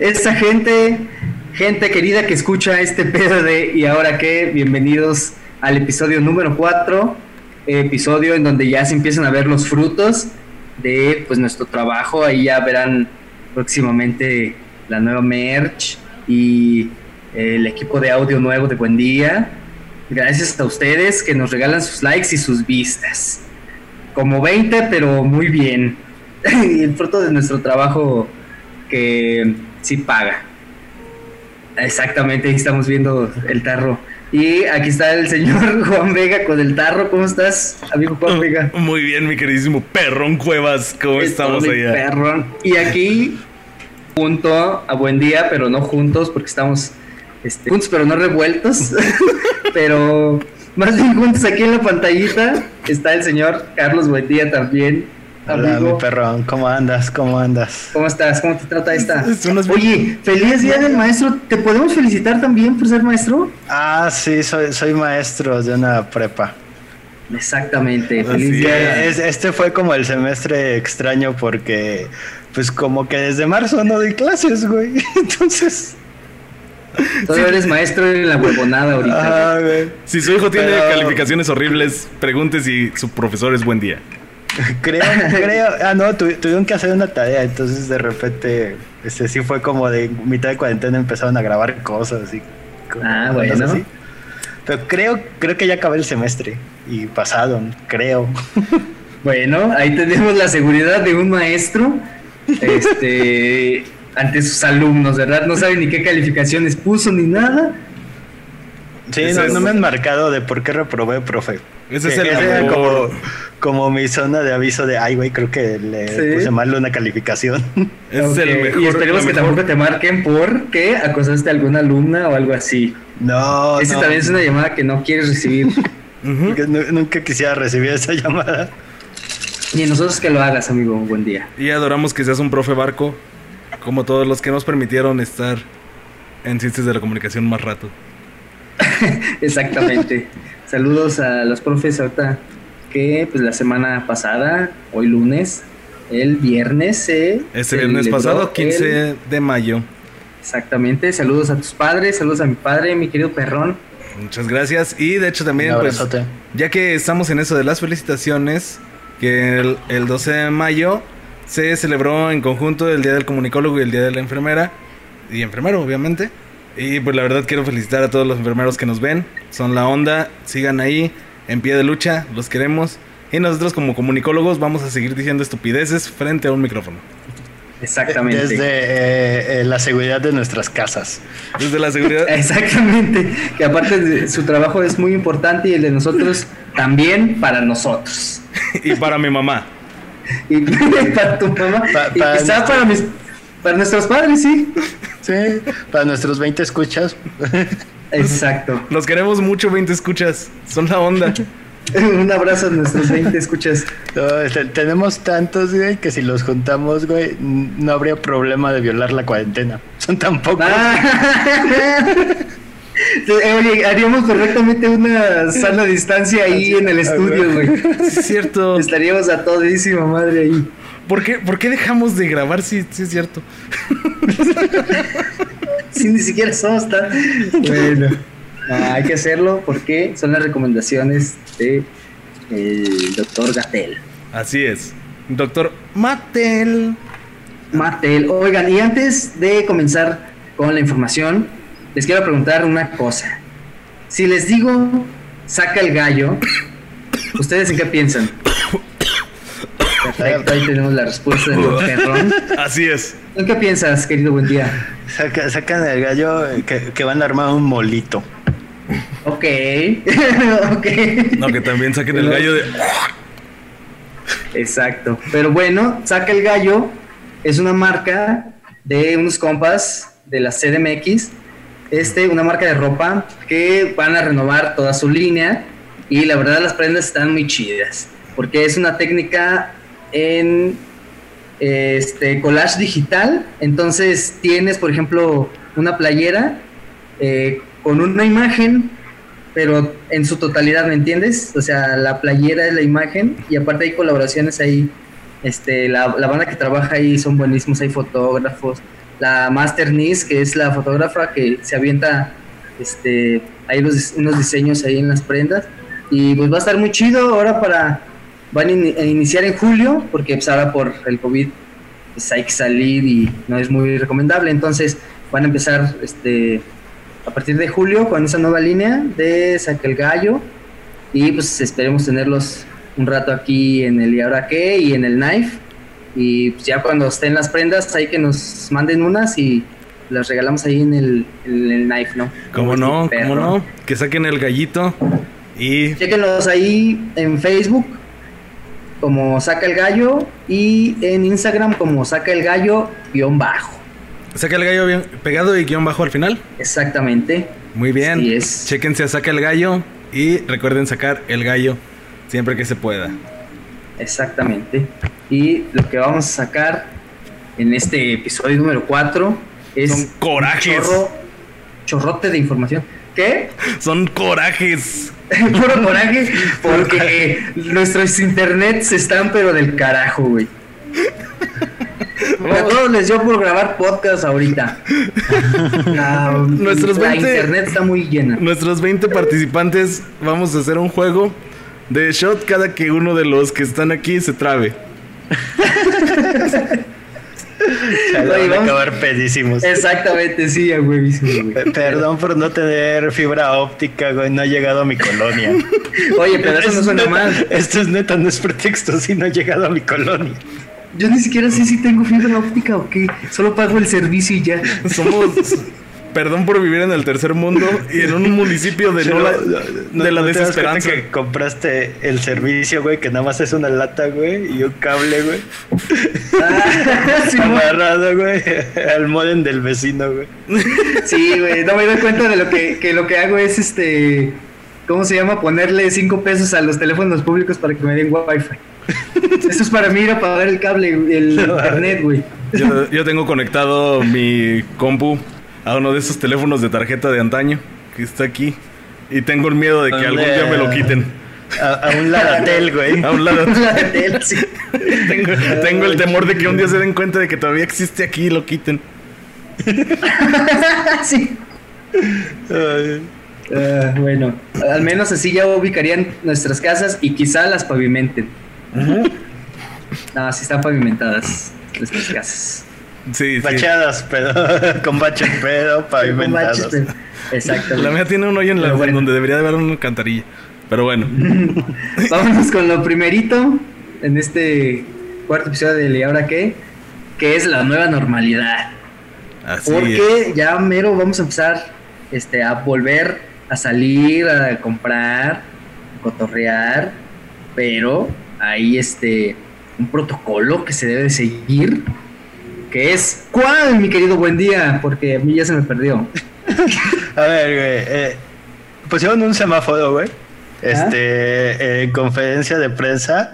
esa gente, gente querida que escucha este pedo de ¿y ahora qué? Bienvenidos al episodio número 4, episodio en donde ya se empiezan a ver los frutos de pues nuestro trabajo, ahí ya verán próximamente la nueva merch y el equipo de audio nuevo de Buen Día. Gracias a ustedes que nos regalan sus likes y sus vistas. Como 20, pero muy bien. el fruto de nuestro trabajo que sí paga. Exactamente, ahí estamos viendo el tarro. Y aquí está el señor Juan Vega con el tarro. ¿Cómo estás, amigo Juan Vega? Muy bien, mi queridísimo Perrón Cuevas. ¿Cómo estamos allá? Perrón. Y aquí, junto a buen día, pero no juntos, porque estamos este, juntos, pero no revueltos. pero más bien juntos aquí en la pantallita está el señor Carlos Buendía también Hola, mi perrón, ¿cómo andas? ¿Cómo andas? ¿Cómo estás? ¿Cómo te trata esta? Oye, feliz día del maestro. ¿Te podemos felicitar también por ser maestro? Ah, sí, soy, soy maestro de una prepa. Exactamente. Feliz día. este fue como el semestre extraño porque, pues, como que desde marzo no doy clases, güey. Entonces. Todavía eres maestro en la huevonada ahorita. Ah, si su hijo tiene calificaciones horribles, pregunte si su profesor es buen día. creo, creo. Ah, no, tuvieron que hacer una tarea, entonces de repente, este sí fue como de mitad de cuarentena empezaron a grabar cosas así. Ah, bueno. Pero creo, creo que ya acabé el semestre y pasaron, creo. Bueno, ahí tenemos la seguridad de un maestro este, ante sus alumnos, ¿verdad? No saben ni qué calificaciones puso ni nada. Sí, no, me han marcado de por qué reprobé, profe. Ese es el como, como mi zona de aviso de, ay, güey, creo que le puse mal una calificación. Es el mejor, y esperemos que tampoco te marquen porque acosaste a alguna alumna o algo así. No, Ese también es una llamada que no quieres recibir. Nunca quisiera recibir esa llamada. Y nosotros que lo hagas, amigo. Buen día. Y adoramos que seas un profe barco, como todos los que nos permitieron estar en Ciencias de la Comunicación más rato. Exactamente. Saludos a los profes ahorita que pues la semana pasada, hoy lunes, el viernes eh, Este viernes pasado, 15 de mayo. Exactamente. Saludos a tus padres, saludos a mi padre, mi querido perrón. Muchas gracias. Y de hecho también, pues, ya que estamos en eso de las felicitaciones, que el, el 12 de mayo se celebró en conjunto el Día del Comunicólogo y el Día de la Enfermera. Y enfermero, obviamente. Y pues la verdad quiero felicitar a todos los enfermeros que nos ven. Son la onda, sigan ahí, en pie de lucha, los queremos. Y nosotros como comunicólogos vamos a seguir diciendo estupideces frente a un micrófono. Exactamente. Desde eh, eh, la seguridad de nuestras casas. Desde la seguridad. Exactamente. Que aparte de su trabajo es muy importante y el de nosotros también para nosotros. y para mi mamá. y para tu mamá. y quizá para mis para nuestros padres, sí. Sí, para nuestros 20 escuchas. Exacto. Los queremos mucho, 20 escuchas. Son la onda. Un abrazo a nuestros 20 escuchas. Este, tenemos tantos, güey, que si los juntamos, güey, no habría problema de violar la cuarentena. Son tan pocos. Ah. Oye, haríamos correctamente una sana distancia ahí en el estudio, güey. es cierto. Estaríamos a todísima madre ahí. ¿Por qué, ¿Por qué dejamos de grabar si, si es cierto? si ni siquiera somos tan... Bueno, hay que hacerlo porque son las recomendaciones de el doctor Gatel. Así es. Doctor Matel. Matel. Oigan, y antes de comenzar con la información, les quiero preguntar una cosa. Si les digo, saca el gallo, ¿ustedes en qué piensan? Perfecto, ahí tenemos la respuesta del perrón. Así es. ¿En qué piensas, querido buen día? sacan el gallo que, van a armar un molito. Ok, ok. No, que también saquen el gallo de... Exacto. Pero bueno, saca el gallo es una marca de unos compas de la CDMX. Este, una marca de ropa que van a renovar toda su línea y la verdad las prendas están muy chidas porque es una técnica en este collage digital. Entonces tienes, por ejemplo, una playera eh, con una imagen, pero en su totalidad, ¿me entiendes? O sea, la playera es la imagen y aparte hay colaboraciones ahí. Este, la, banda que trabaja ahí son buenísimos, hay fotógrafos, la Master Nis, que es la fotógrafa que se avienta este, hay unos diseños ahí en las prendas. Y pues va a estar muy chido ahora para... Van a iniciar en julio, porque pues ahora por el COVID pues hay que salir y no es muy recomendable. Entonces van a empezar este, a partir de julio con esa nueva línea de Saca el Gallo. Y pues esperemos tenerlos un rato aquí en el Y ahora qué y en el Knife. Y pues ya cuando estén las prendas, hay que nos manden unas y las regalamos ahí en el, knife, ¿no? ¿Cómo no? ¿Cómo no? Que saquen el gallito y... Chequenlos ahí en Facebook como Saca el Gallo y en Instagram como Saca el Gallo guion bajo. Saca el gallo bien pegado y guion bajo al final. Exactamente. Muy bien. es. Chequense a Saca el Gallo y recuerden sacar el gallo siempre que se pueda. Exactamente. Y lo que vamos a sacar en este episodio número 4 son corajes. chorrote de información. ¿Qué? Son corajes. Puro coraje, porque nuestros internets están pero del carajo, güey. A todos les dio por grabar podcast ahorita. nuestros la internet está muy llena. Nuestros 20 participantes vamos a hacer un juego de shot cada que uno de los que están aquí se trabe. Van a acabar pedísimos. Exactamente, sí, güey. Perdón por no tener fibra óptica, güey. No ha llegado a mi colonia. Oye, pero eso no suena mal. Esto es neta, no es pretexto, si no ha llegado a mi colonia. Yo ni siquiera sé si tengo fibra óptica o qué. Solo pago el servicio y ya. Somos perdón por vivir en el tercer mundo y en un municipio de, no, la, de la desesperanza. que compraste el servicio, güey, que nada más es una lata, güey, y un cable, güey. Ah, amarrado, güey, al modem del vecino, güey. Sí, güey, no me doy cuenta de lo que, que lo que hago es este. ¿Cómo se llama? Ponerle cinco pesos a los teléfonos públicos para que me den wifi. Esto es para mí ir a pagar el cable, el internet, güey. Yo, yo tengo conectado mi compu a uno de esos teléfonos de tarjeta de antaño que está aquí. Y tengo el miedo de que algún día me lo quiten. A, un Ladatel, güey. A un Ladatel. sí. tengo, el temor de que un día se den cuenta de que todavía existe aquí y lo quiten. sí. Ah, bueno, al menos así ya ubicarían nuestras casas y quizá las pavimenten. No, sí están pavimentadas nuestras casas. Sí, Bachadas, pero con baches pedo, pavimentados. Exacto. La mía tiene un hoyo en, la, donde debería de haber una cantarilla. Pero bueno. Vámonos con lo primerito en este cuarto episodio de ¿Y ahora qué? Que es la nueva normalidad. Así Porque ya mero vamos a empezar este, a volver a salir, a comprar, a cotorrear. Pero hay este un protocolo que se debe seguir que es ¿cuál, mi querido buen día? Porque a mí ya se me perdió. a ver, güey. Eh, pusieron un semáforo, güey. Este, en conferencia de prensa,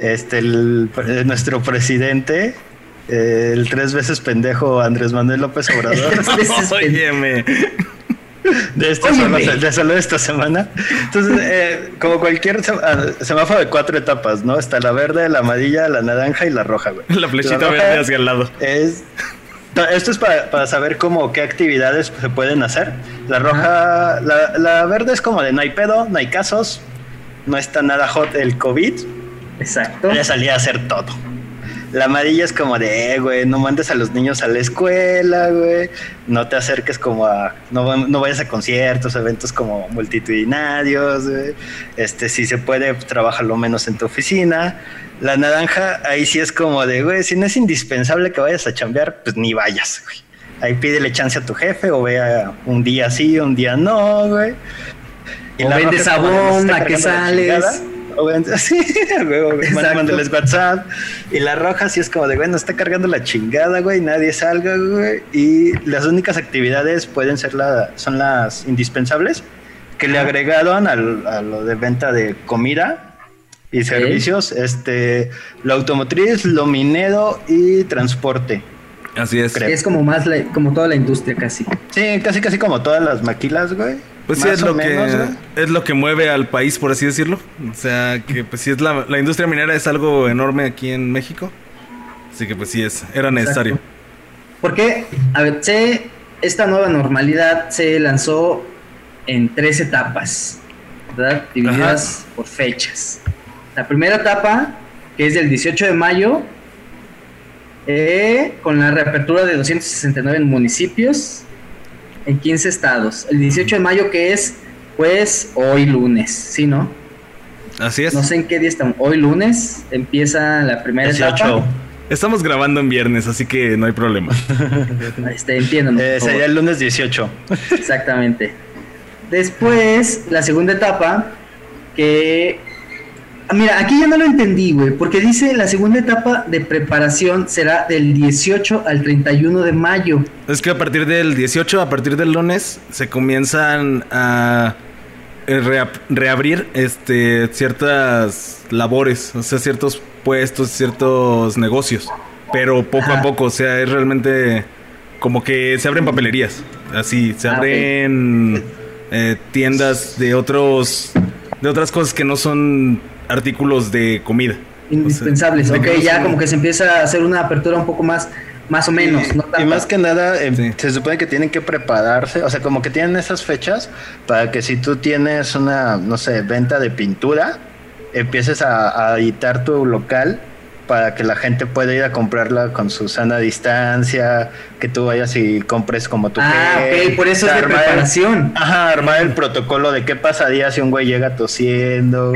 este, el, nuestro presidente, el tres veces pendejo Andrés Manuel López Obrador. Óyeme de esta semana, de solo esta semana. Entonces, eh, como cualquier ah, semáforo de cuatro etapas, ¿no? Está la verde, la amarilla, la naranja y la roja, güey. La flechita verde hacia el lado. Es esto es para, saber cómo qué actividades se pueden hacer. La roja, la, la, verde es como de no hay pedo, no hay casos, no está nada hot el COVID. Exacto. Ya salía a hacer todo. La amarilla es como de, eh, güey, no mandes a los niños a la escuela, güey. No te acerques como a. No, no vayas a conciertos, eventos como multitudinarios, güey. Este, si se puede, trabaja lo menos en tu oficina. La naranja, ahí sí es como de, güey, si no es indispensable que vayas a chambear, pues ni vayas, güey. Ahí pídele chance a tu jefe o vea un día sí, un día no, güey. Y o la vende sabón, a que sales. Sí, güey, mándales WhatsApp. Y la roja sí es como de, güey, no está cargando la chingada, güey, nadie salga, güey. Y las únicas actividades pueden ser la, son las indispensables que le agregaron al, a lo de venta de comida y servicios, este, lo automotriz, lo minero y transporte. Así es. Es como más como toda la industria casi. Sí, casi casi como todas las maquilas, güey. Pues sí, es lo, que, es lo que mueve al país, por así decirlo. O sea, que pues sí es la, la industria minera es algo enorme aquí en México. Así que pues sí es, era necesario. Porque, a ver, se, esta nueva normalidad se lanzó en tres etapas, ¿verdad? Divididas por fechas. La primera etapa, que es del 18 de mayo, eh, con la reapertura de 269 municipios en 15 estados. El 18 de mayo, que es, pues, hoy lunes, ¿sí, no? Así es. No sé en qué día estamos. Hoy lunes empieza la primera etapa. Estamos grabando en viernes, así que no hay problema. este, entiendo. Eh, sería el lunes 18. Exactamente. Después, la segunda etapa, que... Mira, aquí ya no lo entendí, güey, porque dice la segunda etapa de preparación será del 18 al 31 de mayo. Es que a partir del 18, a partir del lunes, se comienzan a eh, reabrir este, ciertas labores, o sea, ciertos puestos, ciertos negocios, pero poco a poco, o sea, es realmente como que se abren papelerías, así, se ah, abren eh, tiendas de otros, de otras cosas que no son artículos de comida. Indispensables, ok, ya como que se empieza a hacer una apertura un poco más más o menos. Y, más que nada, em, se supone que tienen que prepararse, o sea, como que tienen esas fechas para que si tú tienes una, no sé, venta de pintura, empieces a, editar tu local para que la gente pueda ir a comprarla con su sana distancia, que tú vayas y compres como tu Ah, por eso es de preparación. ajá, armar el protocolo de qué pasaría si un güey llega tosiendo,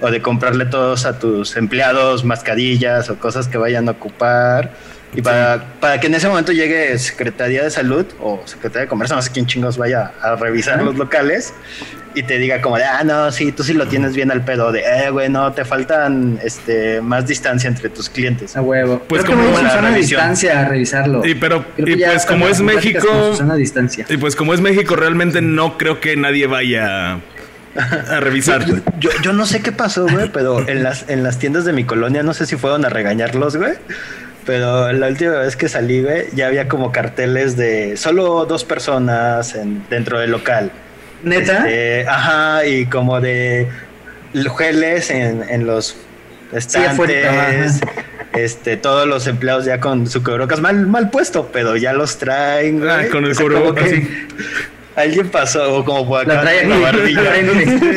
o de comprarle todos a tus empleados mascarillas o cosas que vayan a ocupar. Y para, para que en ese momento llegue Secretaría de Salud o Secretaría de Comercio, no sé quién chingos vaya a revisar los locales y te diga como de, ah, no, sí, tú sí lo tienes bien al pedo, de, eh, güey, no, te faltan este, más distancia entre tus clientes. A huevo. Pues como una distancia a revisarlo. Y pero, y pues como es México... Distancia. Y pues como es México, realmente no creo que nadie vaya a revisar. Yo, yo, no sé qué pasó, güey, pero en las, en las tiendas de mi colonia no sé si fueron a regañarlos, güey. Pero la última vez que salí, güey, ya había como carteles de solo dos personas en, dentro del local. ¿Neta? Este, ajá, y como de geles en, en los estantes. este, todos los empleados ya con su cubrebocas mal, mal puesto, pero ya los traen. Ah, con el cubrebocas, sí. Alguien pasó o como por acá la, barbilla. de,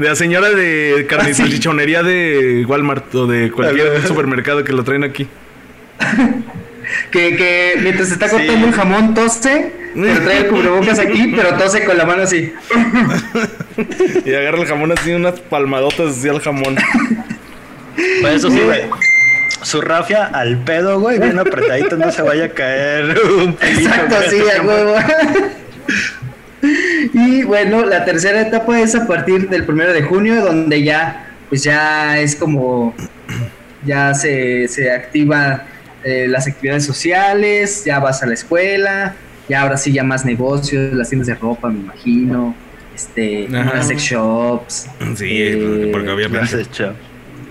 la señora de y salchichonería de Walmart o de cualquier supermercado que lo traen aquí. que, que mientras se está cortando un jamón tose, pero trae el cubrebocas aquí, pero tose con la mano así. y agarra el jamón así, unas palmadotas así al jamón. Pues eso sí, güey su rafia al pedo, güey, bien apretadito, no se vaya a caer un pelito. Exacto, sí, a huevo. y bueno, la tercera etapa es a partir del primero de junio, donde ya, pues ya es como, ya se, se activa eh, las actividades sociales, ya vas a la escuela, ya ahora sí ya más negocios, las tiendas de ropa, me imagino, este, las sex shops. Sí, eh, porque obviamente.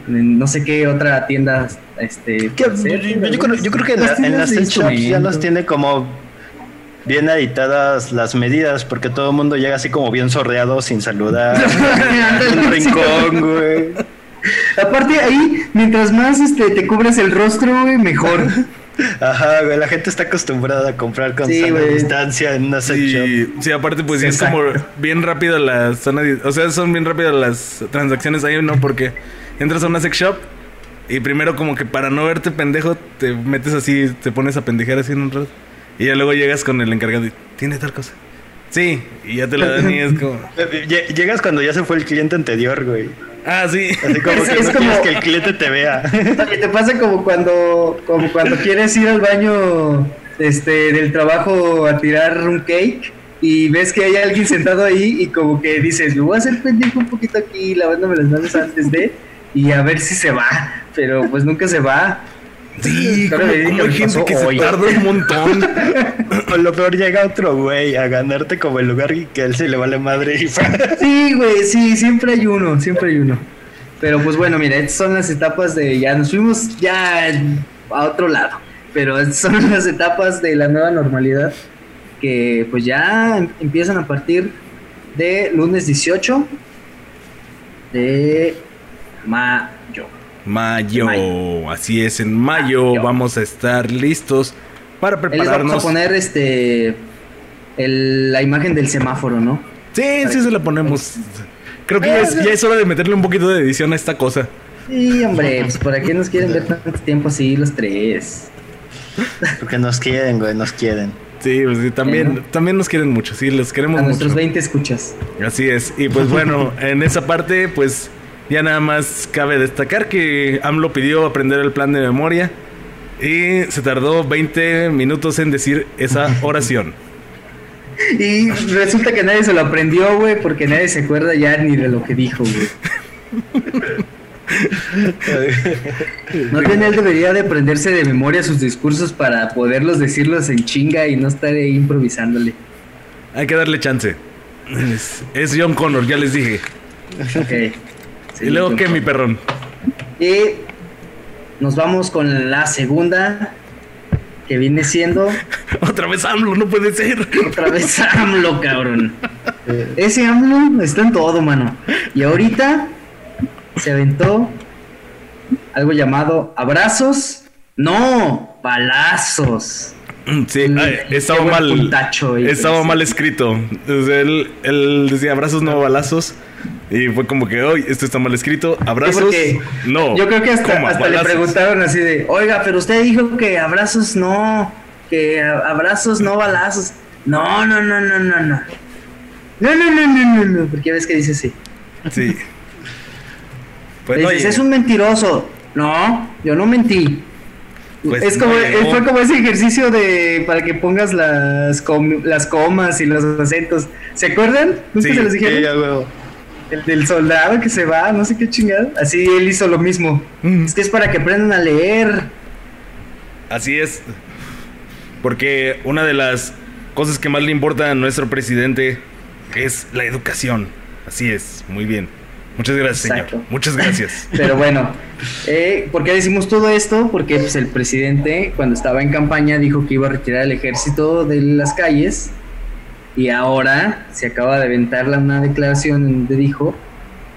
No sé qué otra tienda este yo, creo, que en, las shops ya los tiene como bien editadas las medidas porque todo el mundo llega así como bien sorreado sin saludar un rincón güey. Aparte ahí mientras más este te cubres el rostro güey mejor Ajá, güey, la gente está acostumbrada a comprar con sí, distancia en una sex sí, Sí, aparte pues es como bien rápido la zona, o sea, son bien rápidas las transacciones ahí, ¿no? Porque entras a una sex shop y primero como que para no verte pendejo te metes así, te pones a pendejar así en un rato. Y ya luego llegas con el encargado y tiene tal cosa. Sí, y ya te la dan y es como... Llegas cuando ya se fue el cliente anterior, güey. Ah, sí. Así como que no como... que el cliente te vea. te pasa como cuando, como cuando quieres ir al baño este, del trabajo a tirar un cake y ves que hay alguien sentado ahí y como que dices, lo voy a hacer pendejo un poquito aquí lavándome las manos antes de y a ver si se va, pero pues nunca se va. Sí, como, hay gente que se tarda un montón. o lo peor llega otro güey a ganarte como el lugar y que él se le vale madre y Sí, güey, sí, siempre hay uno, siempre hay uno. Pero pues bueno, mira, estas son las etapas de ya nos fuimos ya a otro lado, pero estas son las etapas de la nueva normalidad que pues ya empiezan a partir de lunes 18 de mayo. Mayo. Así es, en mayo, vamos a estar listos para prepararnos. vamos a poner este la imagen del semáforo, ¿no? Sí, sí se la ponemos. Creo que ya es, hora de meterle un poquito de edición a esta cosa. Sí, hombre, pues ¿para qué nos quieren ver tanto tiempo así los tres? Porque nos quieren, güey, nos quieren. Sí, pues también, también nos quieren mucho, sí, los queremos mucho. A nuestros 20 escuchas. Así es, y pues bueno, en esa parte, pues ya nada más cabe destacar que AMLO pidió aprender el plan de memoria y se tardó 20 minutos en decir esa oración. Y resulta que nadie se lo aprendió, güey, porque nadie se acuerda ya ni de lo que dijo, güey. No tiene él debería de aprenderse de memoria sus discursos para poderlos decirlos en chinga y no estar ahí improvisándole. Hay que darle chance. Es, John Connor, ya les dije. Y luego, ¿qué, mi perrón? Y nos vamos con la segunda que viene siendo. Otra vez AMLO, no puede ser. Otra vez AMLO, cabrón. Ese AMLO está en todo, mano. Y ahorita se aventó algo llamado abrazos. No, balazos. Sí, estaba mal. estaba mal escrito. Él, él, decía abrazos, no balazos. Y fue como que, hoy esto está mal escrito. Abrazos. no. Yo creo que hasta, hasta le preguntaron así de, oiga, pero usted dijo que abrazos no. Que abrazos, no balazos. No, no, no, no, no, no. No, no, no, no, no, no. Porque ves que dice así. Sí. Pues, es un mentiroso. No, yo no mentí. Pues es como, fue como ese ejercicio de para que pongas las, las comas y los acentos. ¿Se acuerdan? ¿Nunca se los dijeron? el del soldado que se va, no sé qué chingada. Así él hizo lo mismo. Mm. Es que es para que aprendan a leer. Así es. Porque una de las cosas que más le importa a nuestro presidente es la educación. Así es, muy bien. Muchas gracias, señor. Muchas gracias. Pero bueno, eh, ¿por qué decimos todo esto? Porque pues, el presidente, cuando estaba en campaña, dijo que iba a retirar el ejército de las calles. Y ahora se acaba de aventar una declaración donde dijo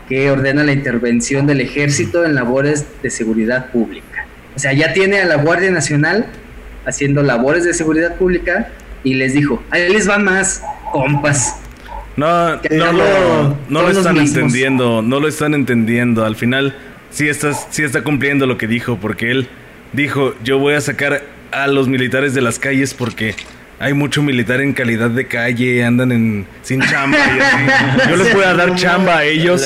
que ordena la intervención del ejército en labores de seguridad pública. O sea, ya tiene a la Guardia Nacional haciendo labores de seguridad pública y les dijo, ahí les van más, compas no, no, lo, no lo están entendiendo, no lo están entendiendo. Al final sí, estás, sí está cumpliendo lo que dijo, porque él dijo, yo voy a sacar a los militares de las calles porque hay mucho militar en calidad de calle, andan en sin chamba. Yo les voy a dar chamba a ellos.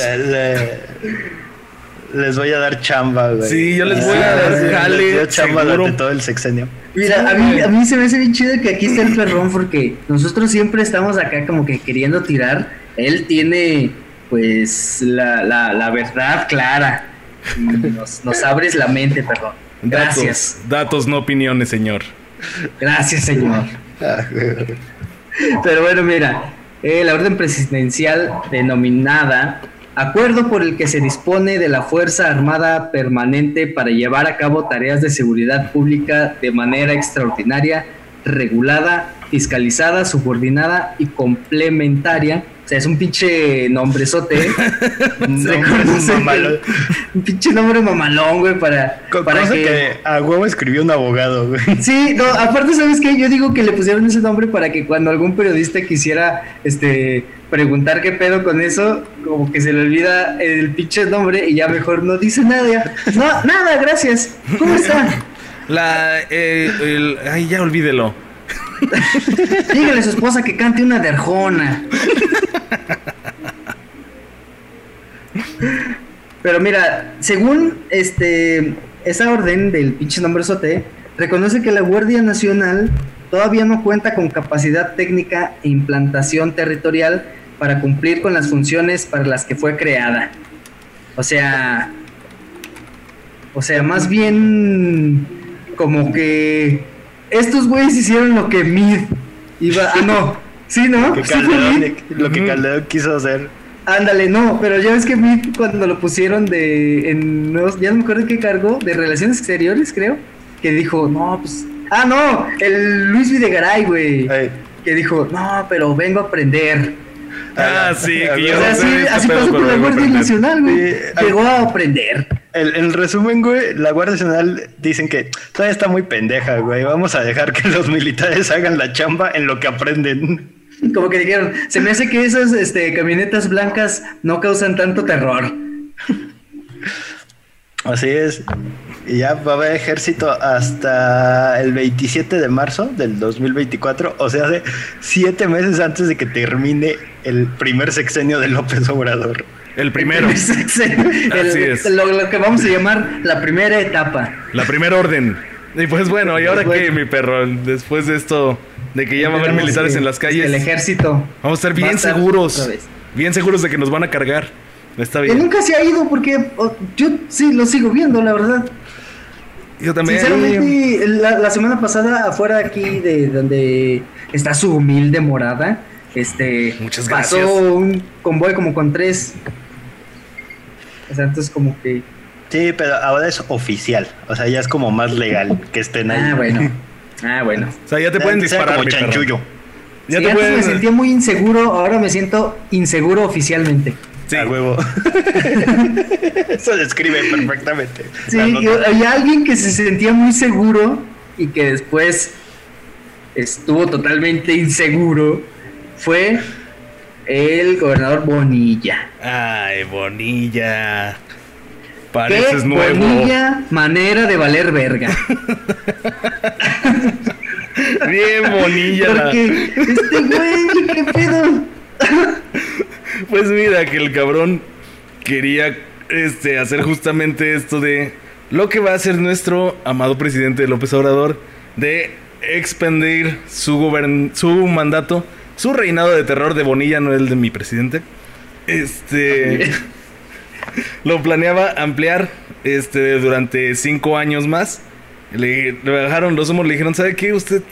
Les voy a dar chamba, güey. Sí, yo les voy a dar jale. chamba durante todo el sexenio. Mira, a mí, a mí se me hace bien chido que aquí esté el perrón porque nosotros siempre estamos acá como que queriendo tirar. Él tiene pues la, la, verdad clara. Nos, nos, abres la mente, perdón. Gracias. Datos, datos, no opiniones, señor. Gracias, señor. Pero bueno, mira, eh, la orden presidencial denominada Acuerdo por el que se dispone de la Fuerza Armada Permanente para llevar a cabo tareas de seguridad pública de manera extraordinaria, regulada, fiscalizada, subordinada y complementaria sea, es un pinche nombrezote. un, un pinche nombre mamalón, güey, para, para que... a huevo escribió un abogado, güey. Sí, no, aparte, ¿sabes qué? Yo digo que le pusieron ese nombre para que cuando algún periodista quisiera este preguntar qué pedo con eso, como que se le olvida el pinche nombre y ya mejor no dice nada. No, nada, gracias. ¿Cómo está? La, eh, el, ay, ya olvídelo. Dígale a su esposa que cante una de Arjona. Pero mira, según este esa orden del pinche nombre sote, reconoce que la Guardia Nacional todavía no cuenta con capacidad técnica e implantación territorial para cumplir con las funciones para las que fue creada. O sea, o sea, más bien como que estos güeyes hicieron lo que Mid iba. Ah, no. Sí, ¿no? lo que Calderón quiso hacer. Ándale, no, pero ya ves que Mid cuando lo pusieron de. En, ya no me acuerdo qué cargo, de Relaciones Exteriores, creo. Que dijo, no, pues. Ah, no, el Luis Videgaray, güey. Que dijo, no, pero vengo a aprender. Ah, sí, que yo así, así pasó con la Guardia Nacional, güey. Llegó a aprender. El, el, resumen, güey, la Guardia Nacional dicen que todavía está muy pendeja, güey. Vamos a dejar que los militares hagan la chamba en lo que aprenden. Como que dijeron, se me hace que esas este, camionetas blancas no causan tanto terror. Así es. Y ya va a haber ejército hasta el 27 de marzo del 2024, o sea, hace siete meses antes de que termine el primer sexenio de López Obrador. El primero. El Así es. Lo, que vamos a llamar la primera etapa. La primera orden. Y pues bueno, ¿y ahora qué, mi perro? Después de esto, de que ya va a haber militares en las calles. El ejército. Vamos a estar bien seguros. Bien seguros de que nos van a cargar. Está bien. Que nunca se ha ido porque yo sí lo sigo viendo, la verdad. Yo también. Sinceramente, la, semana pasada, afuera aquí de donde está su humilde morada, este, Muchas pasó un convoy como con tres. O sea, entonces como que... Sí, pero ahora es oficial. O sea, ya es como más legal que estén ahí. Ah, bueno. Ah, bueno. O sea, ya te pueden disparar. Como chanchullo. Ya te pueden... me sentía muy inseguro, ahora me siento inseguro oficialmente. Sí. A huevo. Eso describe perfectamente. Sí, había alguien que se sentía muy seguro y que después estuvo totalmente inseguro. Fue el gobernador Bonilla. Ay, Bonilla. Pareces nuevo. Bonilla, manera de valer verga. Bien Bonilla. Porque este güey, qué pedo. Pues mira, que el cabrón quería este, hacer justamente esto de lo que va a hacer nuestro amado presidente López Obrador de expandir su, su mandato, su reinado de terror de Bonilla, no el de mi presidente. Este lo planeaba ampliar este durante cinco años más. Le, bajaron los humos, le dijeron, ¿sabe qué? Usted,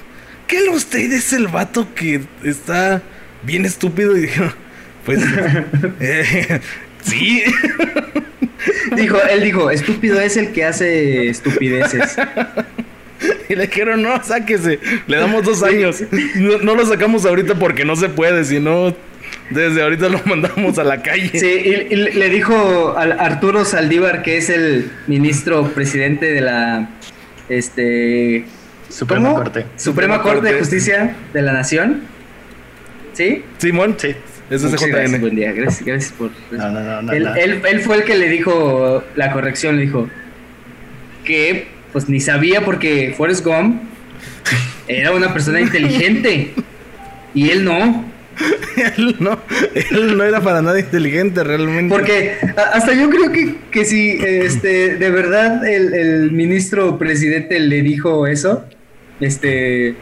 ¿qué usted es el vato que está bien estúpido? Y dijeron, pues, eh, sí. Dijo, él dijo, estúpido es el que hace estupideces. Y le dijeron, no, sáquese. Le damos dos años. No, lo sacamos ahorita porque no se puede, sino desde ahorita lo mandamos a la calle. Sí, y, le dijo a Arturo Saldívar, que es el ministro presidente de la este Suprema Corte. Suprema, Corte de Justicia de la Nación. ¿Sí? Simón, sí. Eso es Gracias, buen día. Gracias, gracias por. No, no, no, él, él, él, fue el que le dijo la corrección, le dijo que pues ni sabía porque Forrest Gump era una persona inteligente y él no. él no, él no era para nada inteligente realmente. Porque hasta yo creo que, que si este, de verdad el, el ministro presidente le dijo eso, este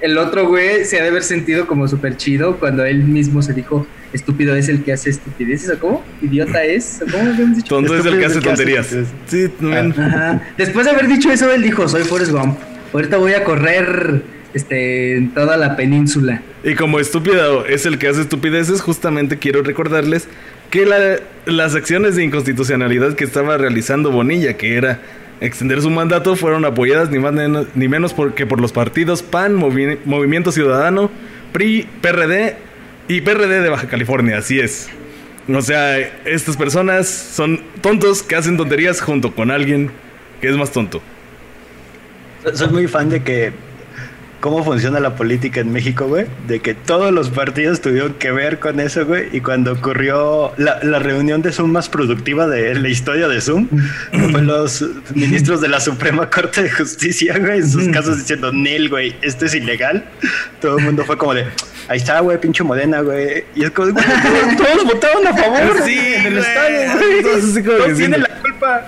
el otro güey se ha de haber sentido como súper chido cuando él mismo se dijo estúpido es el que hace estupideces o cómo idiota es ¿O cómo habíamos dicho tonto es el que hace tonterías. Sí Ajá. después de haber dicho eso él dijo soy Forrest Gump. Ahorita voy a correr este en toda la península y como estúpido es el que hace estupideces justamente quiero recordarles que la, las acciones de inconstitucionalidad que estaba realizando Bonilla que era extender su mandato fueron apoyadas ni más ni menos que por los partidos PAN, Movimiento Ciudadano, PRI, PRD y PRD de Baja California, así es. O sea, estas personas son tontos que hacen tonterías junto con alguien que es más tonto. Soy muy fan de que cómo funciona la política en México, güey. De que todos los partidos tuvieron que ver con eso, güey. Y cuando ocurrió la, reunión de Zoom más productiva de la historia de Zoom, fue los ministros de la Suprema Corte de Justicia, güey, en sus casos diciendo, Nel, güey, esto es ilegal. Todo el mundo fue como de, ahí está, güey, pinche Modena, güey. Y es como, todos, votaron a favor. Sí, en el estadio, Todos, todos tienen la culpa.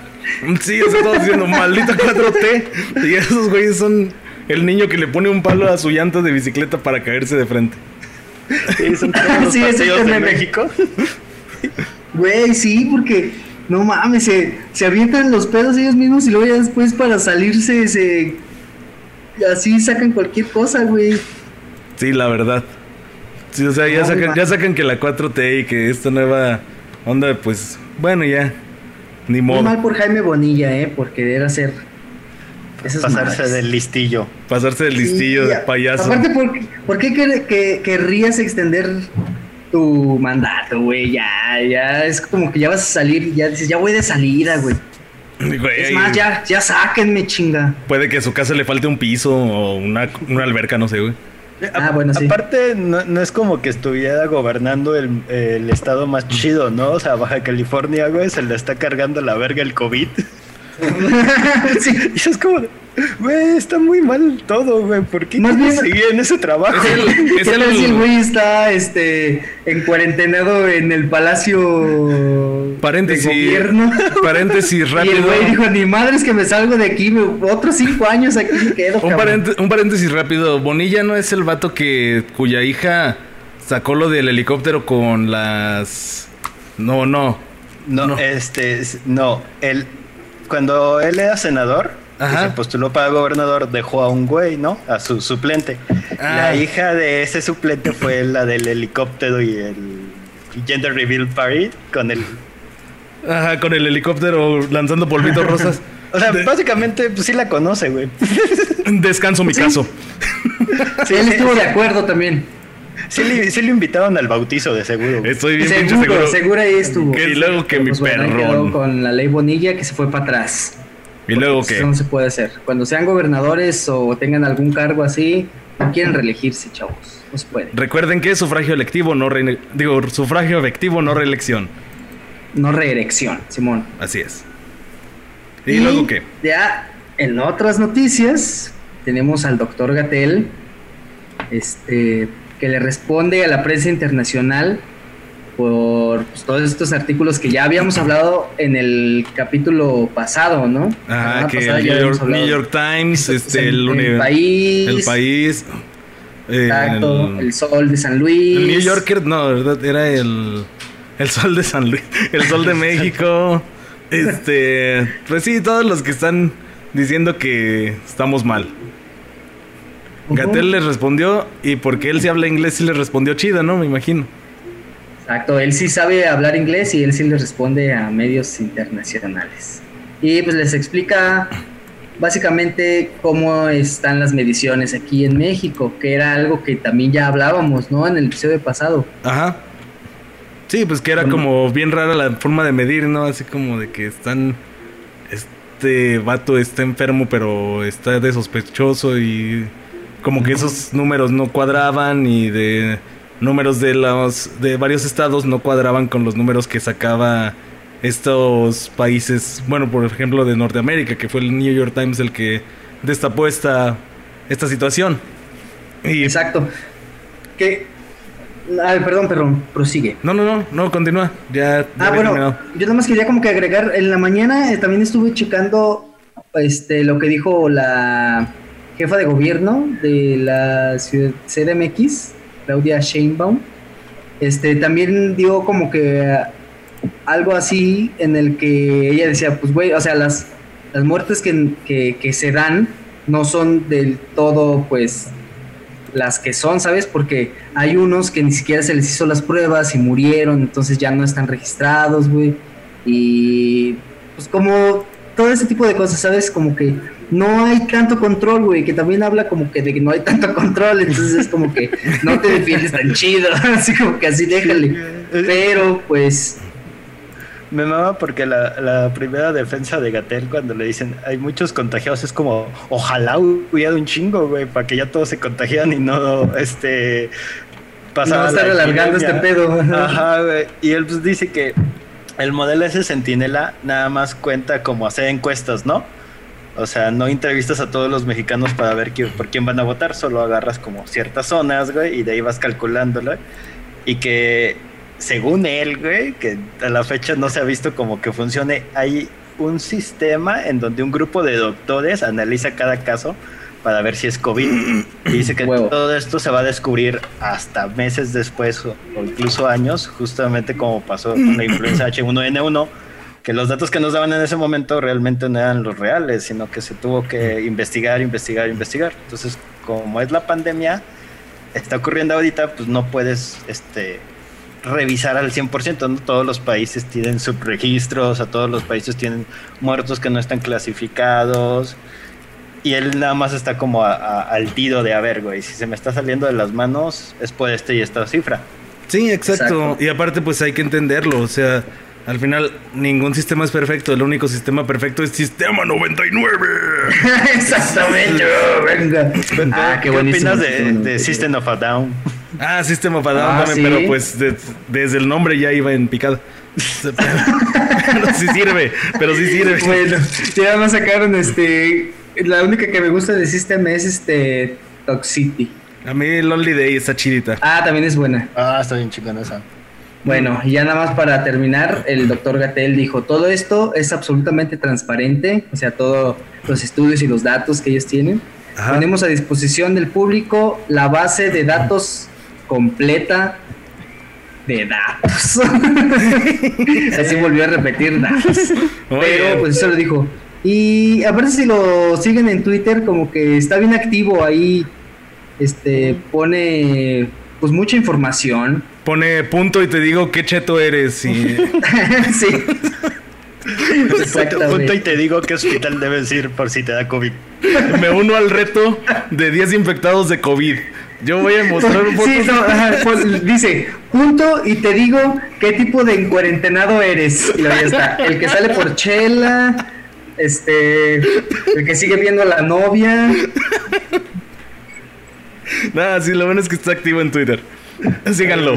Sí, o sea, todos diciendo, maldito 4T. Y esos güeyes son el niño que le pone un palo a su llanta de bicicleta para caerse de frente. Sí, son todos sí, en México. Güey, sí, porque no mames, se, se avientan los pedos ellos mismos y luego ya después para salirse se así sacan cualquier cosa, güey. Sí, la verdad. Sí, o sea, ya sacan, ya sacan que la 4T y que esta nueva onda, pues, bueno, ya. Ni modo. Muy mal por Jaime Bonilla, eh, por querer hacer pasarse del listillo. Pasarse del listillo de payaso. Aparte, ¿por, qué querrías extender tu mandato, güey? Ya, ya es como que ya vas a salir, ya dices, ya voy de salida, güey. es más, ya, ya sáquenme, chinga. Puede que a su casa le falte un piso o una, una alberca, no sé, güey. Ah, bueno, sí. Aparte, no, es como que estuviera gobernando el, el, estado más chido, ¿no? O sea, Baja California, güey, se le está cargando la verga el COVID. Sí. Y es como, güey, está muy mal todo, güey. ¿Por qué Más bien seguir en ese trabajo? Es el, el, güey está este, en cuarentenado en el palacio paréntesis, de gobierno. Paréntesis rápido. Y el güey dijo, ni madre es que me salgo de aquí, otros cinco años aquí me quedo. Un, un paréntesis rápido. Bonilla no es el vato que cuya hija sacó lo del helicóptero con las... No, no. No, no. este, no, él cuando él era senador y se postuló para gobernador, dejó a un güey, ¿no? A su suplente. La ah. hija de ese suplente fue la del helicóptero y el Gender Reveal Party con el. Ajá, con el helicóptero lanzando polvitos rosas. O sea, básicamente, pues sí la conoce, güey. Descanso mi caso. Sí, él estuvo de acuerdo también. Sí le, sí le, invitaron al bautizo, de seguro. Estoy bien seguro. Seguro, seguro ahí estuvo. y luego que mi pues, perro. Con la ley Bonilla que se fue para atrás. ¿Y luego qué? Eso no se puede hacer. Cuando sean gobernadores o tengan algún cargo así, no quieren reelegirse, chavos. No se puede. Recuerden que es sufragio electivo, no re... digo, sufragio efectivo, no reelección. No reelección, Simón. Así es. ¿Y, ¿Y luego qué? Ya en otras noticias tenemos al doctor Gatel, este, que le responde a la prensa internacional por pues, todos estos artículos que ya habíamos hablado en el capítulo pasado, ¿no? Ah, que el New York, Times, este, el, el, país, el país, exacto, el, Sol de San Luis, el New Yorker, no, verdad, era el el Sol de San Luis, el Sol de México, este, pues sí, todos los que están diciendo que estamos mal. Gatel le respondió y porque él sí habla inglés sí le respondió chido, ¿no? Me imagino. Exacto, él sí sabe hablar inglés y él sí le responde a medios internacionales. Y pues les explica básicamente cómo están las mediciones aquí en México, que era algo que también ya hablábamos, ¿no? En el episodio pasado. Ajá. Sí, pues que era como bien rara la forma de medir, ¿no? Así como de que están este vato está enfermo, pero está de sospechoso y como que esos números no cuadraban y de números de los de varios estados no cuadraban con los números que sacaba estos países, bueno, por ejemplo de Norteamérica, que fue el New York Times el que destapó esta esta situación. Y Exacto. Que Ay, perdón, perdón, prosigue. No, no, no, no, continúa. Ya, ah, bueno, yo nada más quería como que agregar, en la mañana eh, también estuve checando este lo que dijo la jefa de gobierno de la ciudad CDMX, Claudia Sheinbaum, este, también dio como que algo así en el que ella decía, pues güey, o sea, las, las muertes que, que, se dan no son del todo, pues, las que son, ¿sabes? Porque hay unos que ni siquiera se les hizo las pruebas y murieron, entonces ya no están registrados, güey. Y pues como todo ese tipo de cosas, ¿sabes? Como que no hay tanto control, güey, que también habla como que de que no hay tanto control, entonces es como que no te defiendes tan chido, así como que así déjale. Pero pues... Me mama porque la, primera defensa de Gatel cuando le dicen hay muchos contagiados es como ojalá hubiera un chingo, güey, para que ya todos se contagian y no este pasar no estar alargando este pedo. Ajá, güey. Y él pues dice que el modelo ese Centinela nada más cuenta como hacer encuestas, ¿no? O sea, no entrevistas a todos los mexicanos para ver por quién van a votar, solo agarras como ciertas zonas, güey, y de ahí vas calculándolo. Y que, según él, güey, que a la fecha no se ha visto como que funcione, hay un sistema en donde un grupo de doctores analiza cada caso para ver si es COVID. Y dice que todo esto se va a descubrir hasta meses después o incluso años, justamente como pasó con la influenza H1N1 que los datos que nos daban en ese momento realmente no eran los reales, sino que se tuvo que investigar, investigar, investigar. Entonces, como es la pandemia, está ocurriendo ahorita, pues no puedes este, revisar al 100%, ¿no? Todos los países tienen subregistros, a todos los países tienen muertos que no están clasificados. Y él nada más está como al tiro de, a ver, güey, si se me está saliendo de las manos, es por este y esta cifra. Sí, exacto. Y aparte, pues hay que entenderlo. O sea, Al final, ningún sistema es perfecto. El único sistema perfecto es Sistema 99. Exactamente. Venga. Ah, qué, ¿Qué opinas de, System of a Down? Ah, System of a Down ah, también, pero pues desde el nombre ya iba en picada. pero sí sirve, pero sí sirve. Bueno, ya me sacaron este. La única que me gusta de System es este. Toxicity. A mí Lonely Day está chidita. Ah, también es buena. Ah, está bien chingona esa. Bueno, y ya nada más para terminar, el doctor Gatel dijo, todo esto es absolutamente transparente, o sea, todos los estudios y los datos que ellos tienen. Ponemos a disposición del público la base de datos completa de datos. Así volvió a repetir datos. Pero pues eso lo dijo. Y a ver si lo siguen en Twitter, como que está bien activo ahí. Este pone pues mucha información. Pone punto y te digo qué cheto eres. Y... sí. Punto, y te digo qué hospital debes ir por si te da COVID. Me uno al reto de 10 infectados de COVID. Yo voy a mostrar un poco. Pues, dice, punto y te digo qué tipo de encuarentenado eres. Y ahí está. El que sale por chela, este, el que sigue viendo a la novia. Nada, sí, lo bueno es que está activo en Twitter. Síganlo.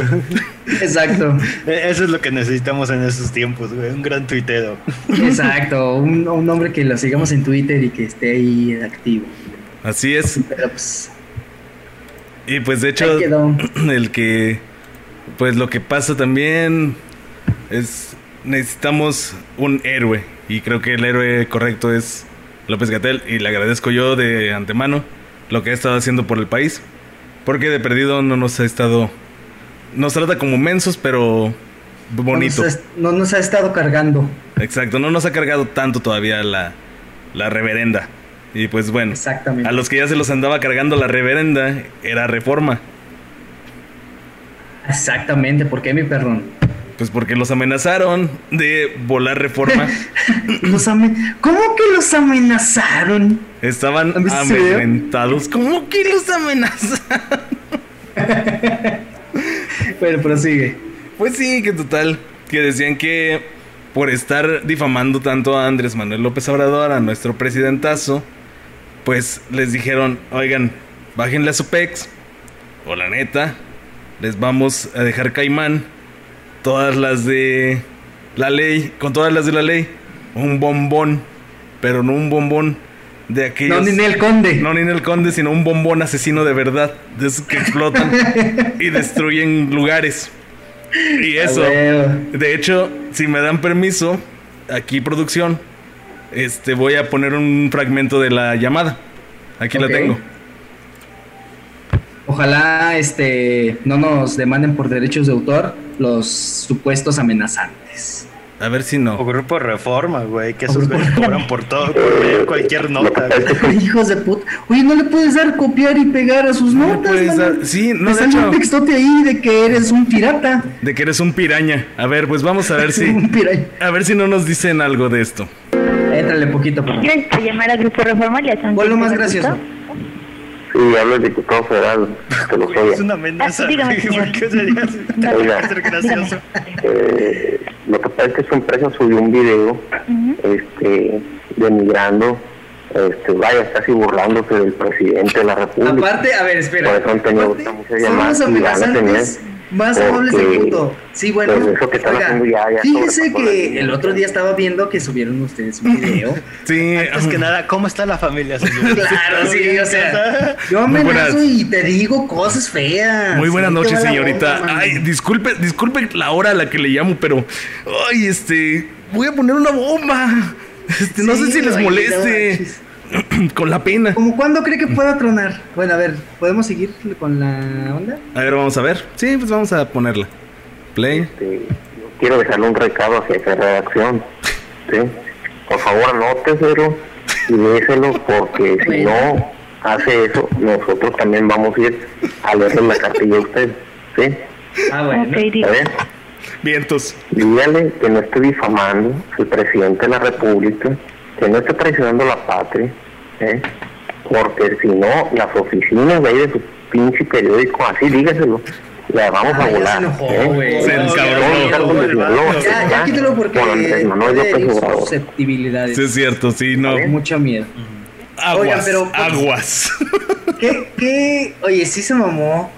Exacto. E-, eso es lo que necesitamos en estos tiempos, güey. Un gran tuitero. Exacto. Un, un hombre que lo sigamos en Twitter y que esté ahí activo. Así es. Pues, y pues de hecho, el que. Pues lo que pasa también es. Necesitamos un héroe. Y creo que el héroe correcto es López Gatel. Y le agradezco yo de antemano lo que ha estado haciendo por el país. Porque de perdido no nos ha estado. Nos trata como mensos, pero bonito. No nos ha, estado cargando. Exacto, no nos ha cargado tanto todavía la, la reverenda. Y pues bueno, Exactamente. a los que ya se los andaba cargando la reverenda era reforma. Exactamente, ¿por qué mi perrón? Pues porque los amenazaron de volar reforma. los ¿Cómo que los amenazaron? Estaban amedrentados. ¿Cómo que los amenazaron? pero prosigue. Pues sí, que total. Que decían que por estar difamando tanto a Andrés Manuel López Obrador, a nuestro presidentazo, pues les dijeron, oigan, bájenle a su pex, o la neta, les vamos a dejar caimán todas las de la ley, con todas las de la ley, un bombón, pero no un bombón de aquellos. No, ni el conde. No, ni en el conde, sino un bombón asesino de verdad, de esos que explotan y destruyen lugares. Y eso, de hecho, si me dan permiso, aquí producción, este voy a poner un fragmento de la llamada. Aquí la tengo. Ojalá este no nos demanden por derechos de autor los supuestos amenazantes. A ver si no. O grupo reforma, güey, que esos güeyes cobran por todo, por leer cualquier nota. Hijos de puta. Oye, no le puedes dar copiar y pegar a sus notas. Sí, no, de hecho. un textote ahí de que eres un pirata. De que eres un piraña. A ver, pues vamos a ver si. a ver si no nos dicen algo de esto. Éntrale poquito, por favor. llamar al grupo reforma le ¿Cuál lo más gracioso? Sí, hablo el diputado federal, que lo soy. Es una amenaza. Ah, ¿Por qué sería ser gracioso? Eh, lo que pasa es que su empresa subió un video este, denigrando, este, vaya, casi burlándose del presidente de la República. Aparte, a ver, espera. Por eso han tenido muchas llamadas y van a tener más amables del mundo. Sí, bueno. Pues fíjese que el otro día estaba viendo que subieron ustedes un video. sí. Antes que nada, ¿cómo está la familia, señor? claro, sí, o sea. Yo amenazo y te digo cosas feas. Muy buenas noches, señorita. ay, disculpe, disculpe la hora a la que le llamo, pero. Ay, este. Voy a poner una bomba. Este, no sé si les moleste. con la pena. ¿Cómo cuándo cree que pueda tronar? Bueno, a ver, ¿podemos seguir con la onda? A ver, vamos a ver. Sí, pues vamos a ponerla. Play. Este, quiero dejarle un recado hacia esa redacción. ¿sí? Por favor, anóteselo y déselo porque si no hace eso, nosotros también vamos a ir a leerle la cartilla a usted. ¿sí? Ah, bueno. a ver. Vientos. Dígale que no esté difamando el presidente de la República, que no esté traicionando la patria, ¿eh? porque si no, las oficinas de ahí de su pinche periódico, así dígaselo, la vamos a volar. Se enojó, ¿eh? Se encabró. Ya, ya quítalo porque puede susceptibilidades. Sí, es cierto, sí, no. Mucho miedo. Aguas, Oigan, pero, aguas. ¿Qué, qué? Oye, sí se mamó.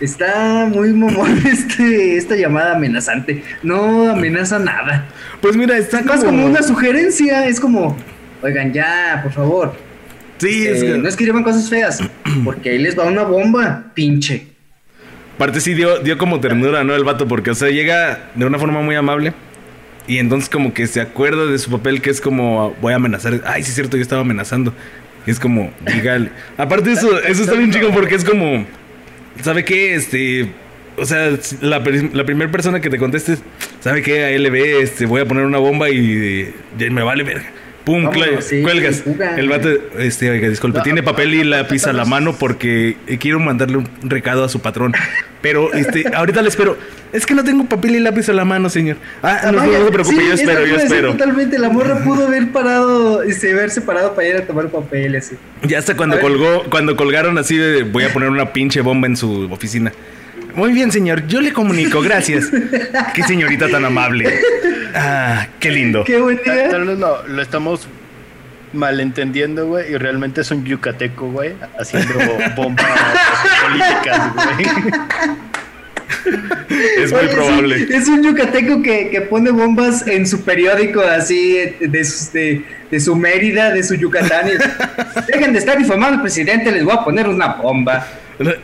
Está muy mamón este, esta llamada amenazante. No amenaza nada. Pues mira, está más como... una sugerencia. Es como, oigan, ya, por favor. Sí, es eh, que... No escriban cosas feas, porque ahí les va una bomba, pinche. Aparte sí dio, dio como ternura, ¿no? El vato, porque, o sea, llega de una forma muy amable. Y entonces como que se acuerda de su papel que es como, voy a amenazar. Ay, sí es cierto, yo estaba amenazando. Y es como, dígale. Aparte eso, eso está bien chico porque es como ¿sabe qué? Este, o sea, la, la primera persona que te conteste, ¿sabe qué? A LB, este, voy a poner una bomba y, me vale verga. Pum, cuelgas. El vato, este, oiga, disculpe, tiene papel y lápiz a la mano porque quiero mandarle un recado a su patrón. Pero, este, ahorita le espero. Es que no tengo papel y lápiz a la mano, señor. Ah, no, se preocupe, yo espero, yo espero. Totalmente, la morra pudo haber parado, este, haberse parado para ir a tomar papel, así. Ya hasta cuando colgó, cuando colgaron así de, voy a poner una pinche bomba en su oficina. Muy bien, señor. Yo le comunico. Gracias. qué señorita tan amable. Ah, qué lindo. Qué buen día. Tal vez lo, lo estamos malentendiendo, güey, y realmente es un yucateco, güey, haciendo bombas políticas, güey. Es muy probable. es un yucateco que, que, pone bombas en su periódico así de, su, de, su Mérida, de su Yucatán. Dejen de estar difamando al presidente, les voy a poner una bomba.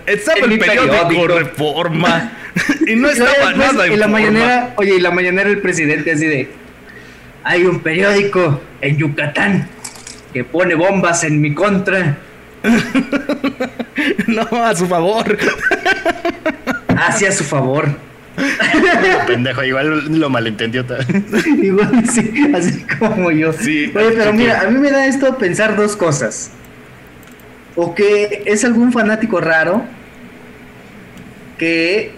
Estaba en el periódico, Reforma. y no estaba nada en la mañanera, Oye, y la mañanera el presidente así de... Hay un periódico en Yucatán que pone bombas en mi contra. no, a su favor. Hacia su favor. Pendejo, igual lo malentendió. igual sí, así como yo. Sí, Oye, pero mira, a mí me da esto pensar dos cosas o que es algún fanático raro que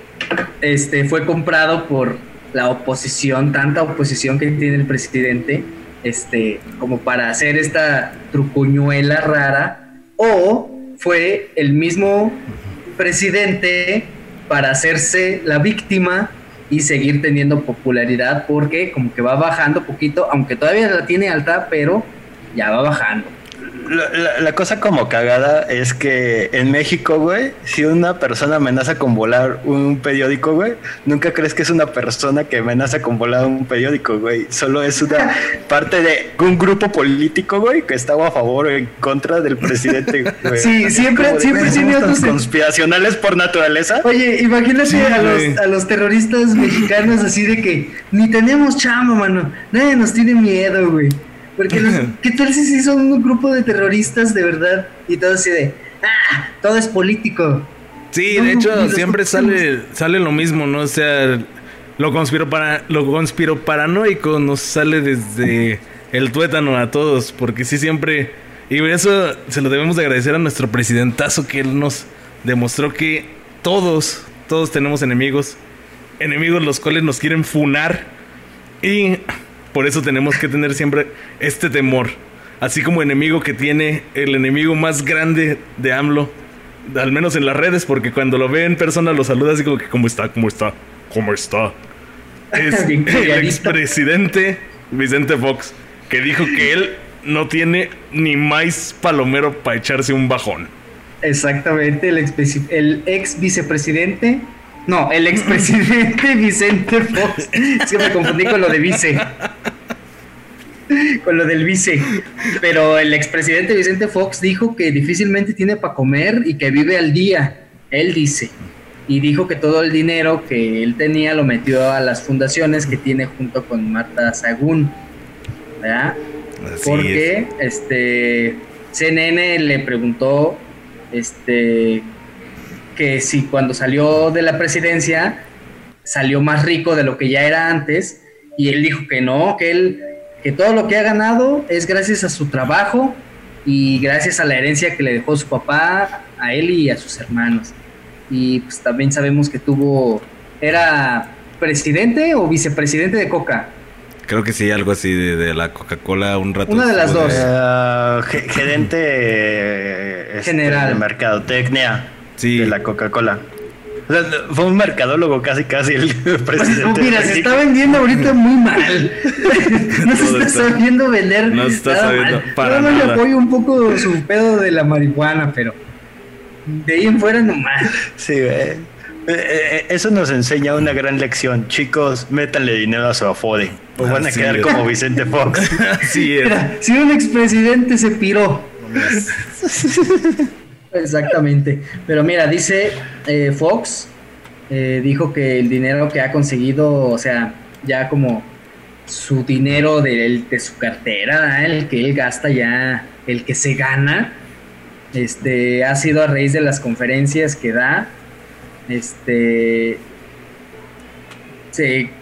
este, fue comprado por la oposición, tanta oposición que tiene el presidente, este, como para hacer esta trucuñuela rara, o fue el mismo presidente para hacerse la víctima y seguir teniendo popularidad porque como que va bajando poquito, aunque todavía la tiene alta, pero ya va bajando la, cosa como cagada es que en México, güey, si una persona amenaza con volar un periódico, güey, nunca crees que es una persona que amenaza con volar un periódico, güey. Solo es una parte de un grupo político, güey, que estaba a favor o en contra del presidente, güey. Sí, siempre, siempre tiene otros conspiracionales por naturaleza. Oye, imagínate a, los, a los terroristas mexicanos así de que ni tenemos chamo, mano. Nadie nos tiene miedo, güey. Porque ¿qué tal si son un grupo de terroristas de verdad? Y todo así de, ah, todo es político. Sí, de hecho siempre sale, sale lo mismo, ¿no? O sea, lo conspiro para, lo conspiro paranoico nos sale desde el tuétano a todos, porque sí siempre, y eso se lo debemos de agradecer a nuestro presidentazo que él nos demostró que todos, todos tenemos enemigos, enemigos los cuales nos quieren funar y por eso tenemos que tener siempre este temor. Así como enemigo que tiene el enemigo más grande de AMLO, al menos en las redes, porque cuando lo ve en persona lo saluda así como que, ¿cómo está? ¿Cómo está? ¿Cómo está? Es el expresidente Vicente Fox, que dijo que él no tiene ni más palomero para echarse un bajón. Exactamente, el el ex vicepresidente no, el expresidente Vicente Fox. Es que me confundí con lo de vice. Con lo del vice. Pero el expresidente Vicente Fox dijo que difícilmente tiene para comer y que vive al día. Él dice. Y dijo que todo el dinero que él tenía lo metió a las fundaciones que tiene junto con Marta Sagún. ¿Verdad? Porque este CNN le preguntó este que si cuando salió de la presidencia salió más rico de lo que ya era antes y él dijo que no, que él que todo lo que ha ganado es gracias a su trabajo y gracias a la herencia que le dejó su papá a él y a sus hermanos. Y pues también sabemos que tuvo era presidente o vicepresidente de Coca. Creo que sí, algo así de, la Coca-Cola un rato. Una de las dos. Eh, gerente este, general de mercadotecnia sí. de la Coca-Cola. O sea, fue un mercadólogo casi, casi el presidente. mira, se está vendiendo ahorita muy mal. no se está sabiendo vender. No se está sabiendo para Yo no le apoyo un poco su pedo de la marihuana, pero de ahí en fuera nomás. Sí, güey. Eh, eh, eso nos enseña una gran lección. Chicos, métanle dinero a su afode. O van a quedar como Vicente Fox. Así es. si un expresidente se piró. Exactamente. Pero mira, dice eh, Fox, dijo que el dinero que ha conseguido, o sea, ya como su dinero de, de su cartera, el que él gasta ya, el que se gana, este, ha sido a raíz de las conferencias que da este.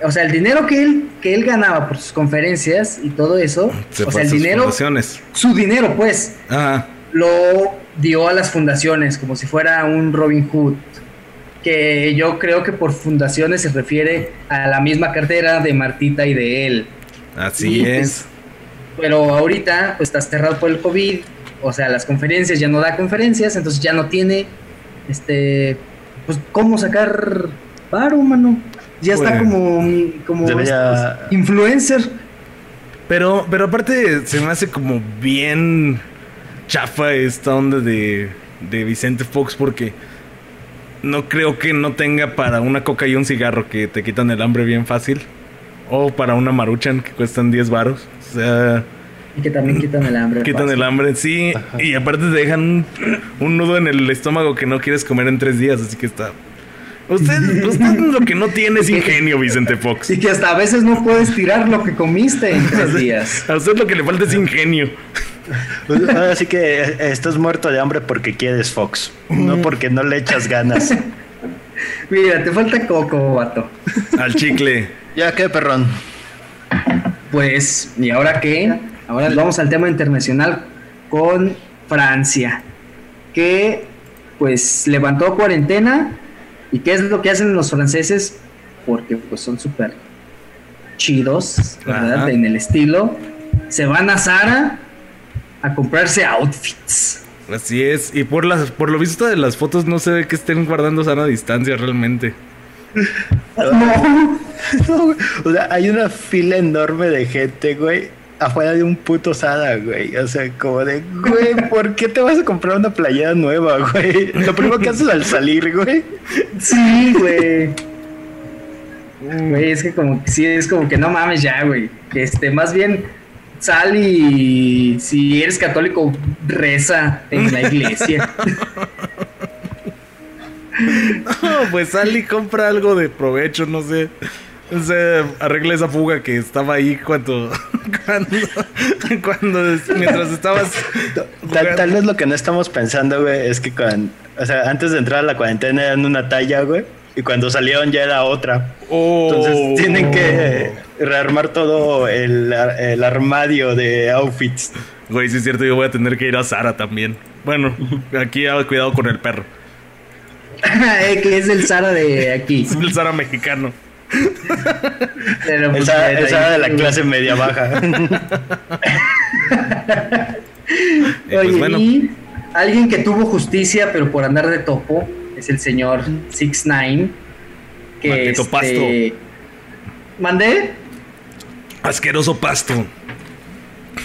O sea, el dinero que él, que él ganaba por sus conferencias y todo eso, o sea, el dinero, su dinero, pues, lo dio a las fundaciones como si fuera un Robin Hood. Que yo creo que por fundaciones se refiere a la misma cartera de Martita y de él. Así pues, es. pero ahorita, pues está cerrado por el COVID. O sea, las conferencias ya no da conferencias, entonces ya no tiene este pues, ¿cómo sacar paro, mano? Ya está como, como pues, influencer. Pero, pero aparte se me hace como bien chafa esta onda de, de Vicente Fox porque no creo que no tenga para una coca y un cigarro que te quitan el hambre bien fácil. O para una maruchan que cuestan 10 varos. O sea... Y que también quitan el hambre. Quitan el hambre, sí. Y aparte te dejan un, nudo en el estómago que no quieres comer en tres días, así que está. Usted, usted lo que no tiene es ingenio, Vicente Fox. Y que hasta a veces no puedes tirar lo que comiste en tres días. A usted lo que le falta es ingenio. Pues, así que estás muerto de hambre porque quieres Fox, no porque no le echas ganas. Mira, te falta coco, vato. Al chicle. Ya qué perrón. Pues, ¿y ahora qué? Ahora vamos al tema internacional con Francia, que pues levantó cuarentena y qué es lo que hacen los franceses porque pues son súper chidos, ¿verdad? En el estilo. Se van a Zara a comprarse outfits. Así es, y por las por lo visto de las fotos no se ve que estén guardando sana distancia realmente. no. o sea, hay una fila enorme de gente, güey, afuera de un puto Sada, güey. O sea, como de, güey, ¿por qué te vas a comprar una playera nueva, güey? Lo primero que haces al salir, güey. Sí, güey. Güey, es que como que sí, es como que no mames ya, güey. Este, más bien sal y si eres católico, reza en la iglesia. no, pues sal y compra algo de provecho, no sé. Se arregla esa fuga que estaba ahí cuando. Cuando. mientras estabas. Tal, vez lo que no estamos pensando, güey, es que cuando. O sea, antes de entrar a la cuarentena eran una talla, güey. Y cuando salieron ya era otra. Entonces oh. tienen que rearmar todo el, el armadio de outfits. Güey, sí es cierto, yo voy a tener que ir a Sara también. Bueno, aquí cuidado con el perro. Eh, que es el Sara de aquí. Es el Sara mexicano. esa, esa de la clase media baja. Pues Oye, alguien que tuvo justicia, pero por andar de topo, es el señor Six Nine. Que este... pasto. ¿Mandé? Asqueroso pasto.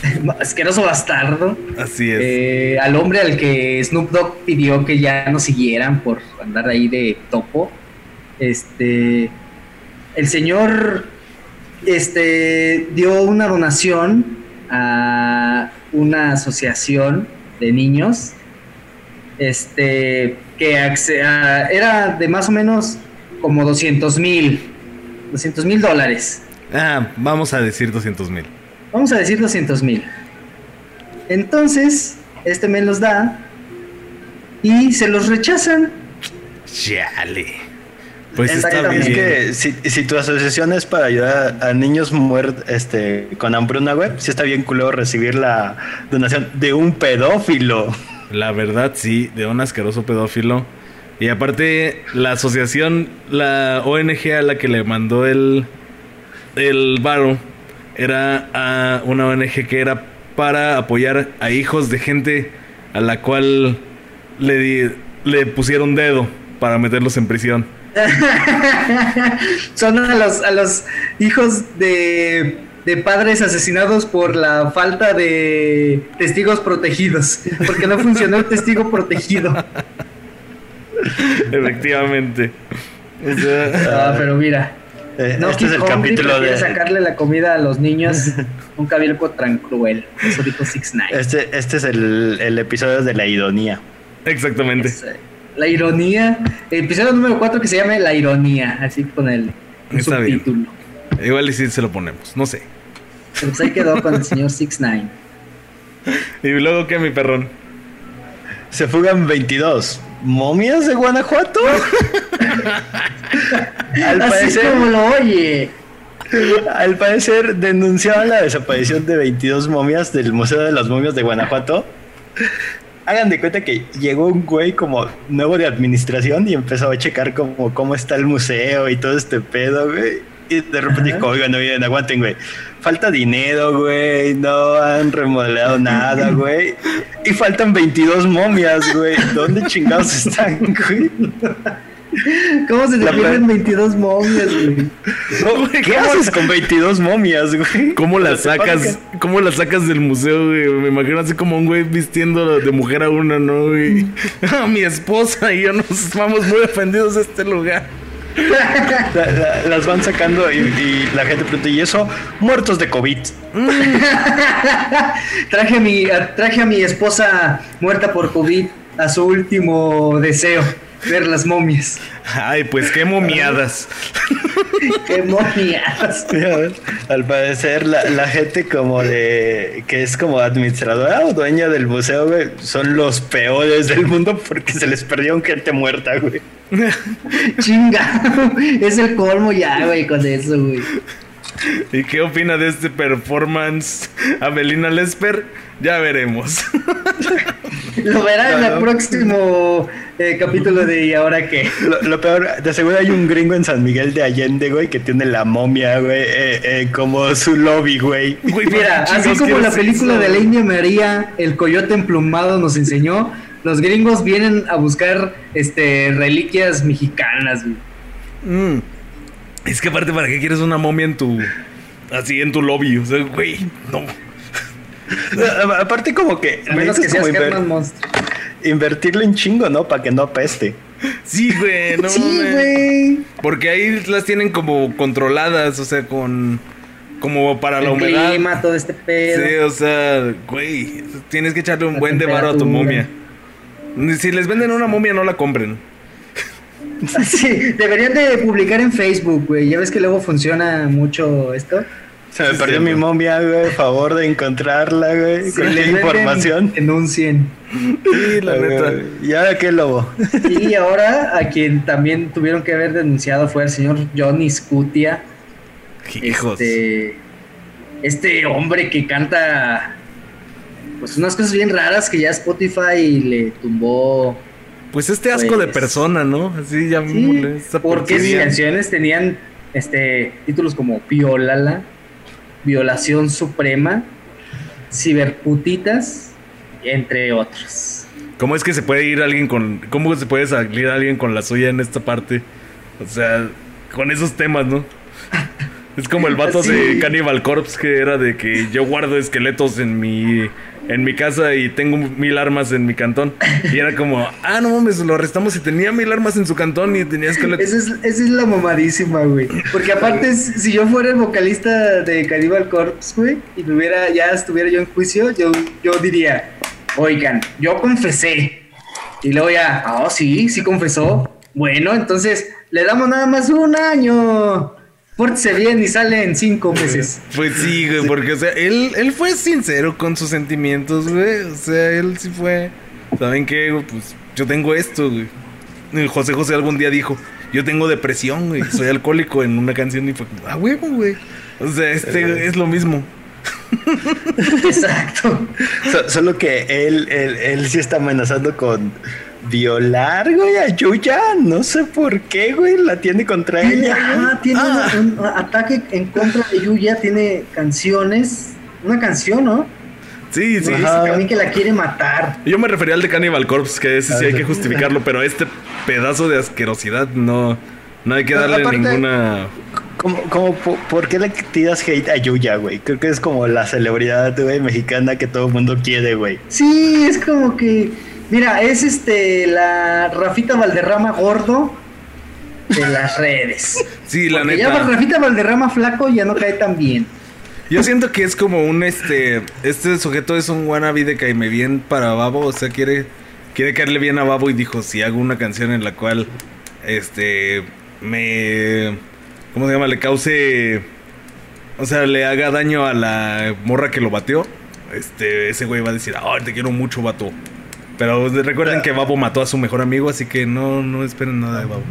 Asqueroso bastardo. Así es. Eh, al hombre al que Snoop Dogg pidió que ya no siguieran por andar ahí de topo. Este el señor este, dio una donación a una asociación de niños este, que era de más o menos como 200 mil 200 mil dólares. Ah, vamos a decir 200 mil. Vamos a decir 200 mil. Entonces, este me los da y se los rechazan. Chale. Pues está bien. Es que si, tu asociación es para ayudar a niños muertos este, con hambruna, web, sí está bien culo recibir la donación de un pedófilo. La verdad, sí, de un asqueroso pedófilo. Y aparte, la asociación, la ONG a la que le mandó el, el varo, era a una ONG que era para apoyar a hijos de gente a la cual le, le pusieron dedo para meterlos en prisión. Son a los, a los hijos de, de padres asesinados por la falta de testigos protegidos, porque no funcionó el testigo protegido. Efectivamente. Ah, pero mira. Eh, este es el capítulo de sacarle la comida a los niños. Un cabilco tan cruel. Eso dijo Six Nine. Este, este es el, el episodio de la ironía. Exactamente. Eh, la ironía. El episodio número 4 que se llama La ironía. Así con el subtítulo. Igual y si se lo ponemos. No sé. Pues ahí quedó con el señor Six Nine. ¿Y luego qué, mi perrón? Se fugan 22 momias de Guanajuato. al parecer, como lo oye. Al parecer denunciaban la desaparición de 22 momias del Museo de las Momias de Guanajuato. Hagan de cuenta que llegó un güey como nuevo de administración y empezó a checar como cómo está el museo y todo este pedo, güey. Y de repente dijo, oigan, no vienen, aguanten, güey. Falta dinero, güey. No han remodelado nada, güey. Y faltan 22 momias, güey. ¿Dónde chingados están, güey? ¿Cómo se le pierden 22 momias, güey? ¿Qué haces con 22 momias, güey? ¿Cómo las sacas? ¿Cómo las sacas del museo, güey? Me imagino así como un güey vistiendo de mujer a una, ¿no, güey? A mi esposa y yo nos vamos muy ofendidos de este lugar las van sacando y, la gente pregunta, ¿y eso? Muertos de COVID. traje, a mi, traje a mi esposa muerta por COVID a su último deseo, ver las momias. Ay, pues qué momiadas. qué momiadas. Al parecer, la, gente como de que es como administradora o dueña del museo, güey, son los peores del mundo porque se les perdió gente muerta, güey. Chinga, es el colmo ya, güey, con eso, güey. ¿Y qué opina de este performance, Abelina Lesper? Ya veremos. Lo verá en el próximo eh, capítulo de ¿Y ahora qué? Lo, peor, de seguro hay un gringo en San Miguel de Allende, güey, que tiene la momia, güey, eh, eh, como su lobby, güey. Mira, así como la película de la India María, El Coyote Emplumado nos enseñó, los gringos vienen a buscar este reliquias mexicanas, güey. Mm. Es que aparte, ¿para qué quieres una momia en tu... Así en tu lobby? O sea, güey, no. Aparte como que... A menos que seas Invertirle un chingo, ¿no? Para que no peste. Sí, güey, no. sí, güey. Porque ahí las tienen como controladas, o sea, con... Como para El la humedad. clima, todo este pedo. Sí, o sea, güey, tienes que echarle un buen de a tu momia. Si les venden una momia, no la compren. Sí, deberían de publicar en Facebook, güey. Ya ves que luego funciona mucho esto. Se me perdió mi momia, güey. Favor de encontrarla, güey. con la información. Denuncien. Sí, la neta. ¿Y ahora qué lobo? Y ahora a quien también tuvieron que haber denunciado fue el señor Johnny Scutia. Hijos. Este, este hombre que canta pues unas cosas bien raras que ya Spotify le tumbó. Pues este asco de pues, persona, ¿no? Así ya sí, Porque sus canciones tenían este títulos como Violala, Violación Suprema, Ciberputitas, entre otros. ¿Cómo es que se puede ir alguien con. ¿Cómo se puede salir alguien con la suya en esta parte? O sea, con esos temas, ¿no? Es como el vato de Cannibal Corpse que era de que yo guardo esqueletos en mi en mi casa y tengo mil armas en mi cantón. Y era como, ah, no mames, lo arrestamos y tenía mil armas en su cantón y tenía esqueletos. Esa es, esa es la mamadísima, güey. Porque aparte, si yo fuera el vocalista de Cannibal Corpse, güey, y tuviera, ya estuviera yo en juicio, yo, yo diría, oigan, yo confesé. Y luego ya, oh, sí, sí confesó. Bueno, entonces le damos nada más un año pórtese bien y sale en cinco meses. Pues sí, güey, porque, o sea, él, él fue sincero con sus sentimientos, güey. O sea, él sí fue. ¿Saben qué? Pues yo tengo esto, güey. José José algún día dijo: Yo tengo depresión, güey. Soy alcohólico en una canción y fue, ah, huevo, güey. O sea, este es lo mismo. Exacto. solo que él, él, él sí está amenazando con violar, güey, a Yuya. No sé por qué, güey, la tiene contra ella. Ah, tiene un ataque en contra de Yuya, tiene canciones. Una canción, ¿no? Sí, sí. También que la quiere matar. Yo me refería al de Cannibal Corpse, que ese sí hay que justificarlo, pero este pedazo de asquerosidad no, no hay que darle ninguna. Como, como, ¿por qué le tiras hate a Yuya, güey? Creo que es como la celebridad, güey, mexicana que todo el mundo quiere, güey. Sí, es como que. Mira, es este la Rafita Valderrama gordo de las redes. Sí, la neta. Ya Rafita Valderrama flaco ya no cae tan bien. Yo siento que es como un este. Este sujeto es un wannabe de caime bien para Babo. O sea, quiere. Quiere caerle bien a Babo y dijo: si hago una canción en la cual. Este. Me. ¿Cómo se llama? Le cause. O sea, le haga daño a la morra que lo bateó. Este, ese güey va a decir, ah, te quiero mucho, vato. Pero recuerden que Babo mató a su mejor amigo, así que no, no esperen nada de Babo.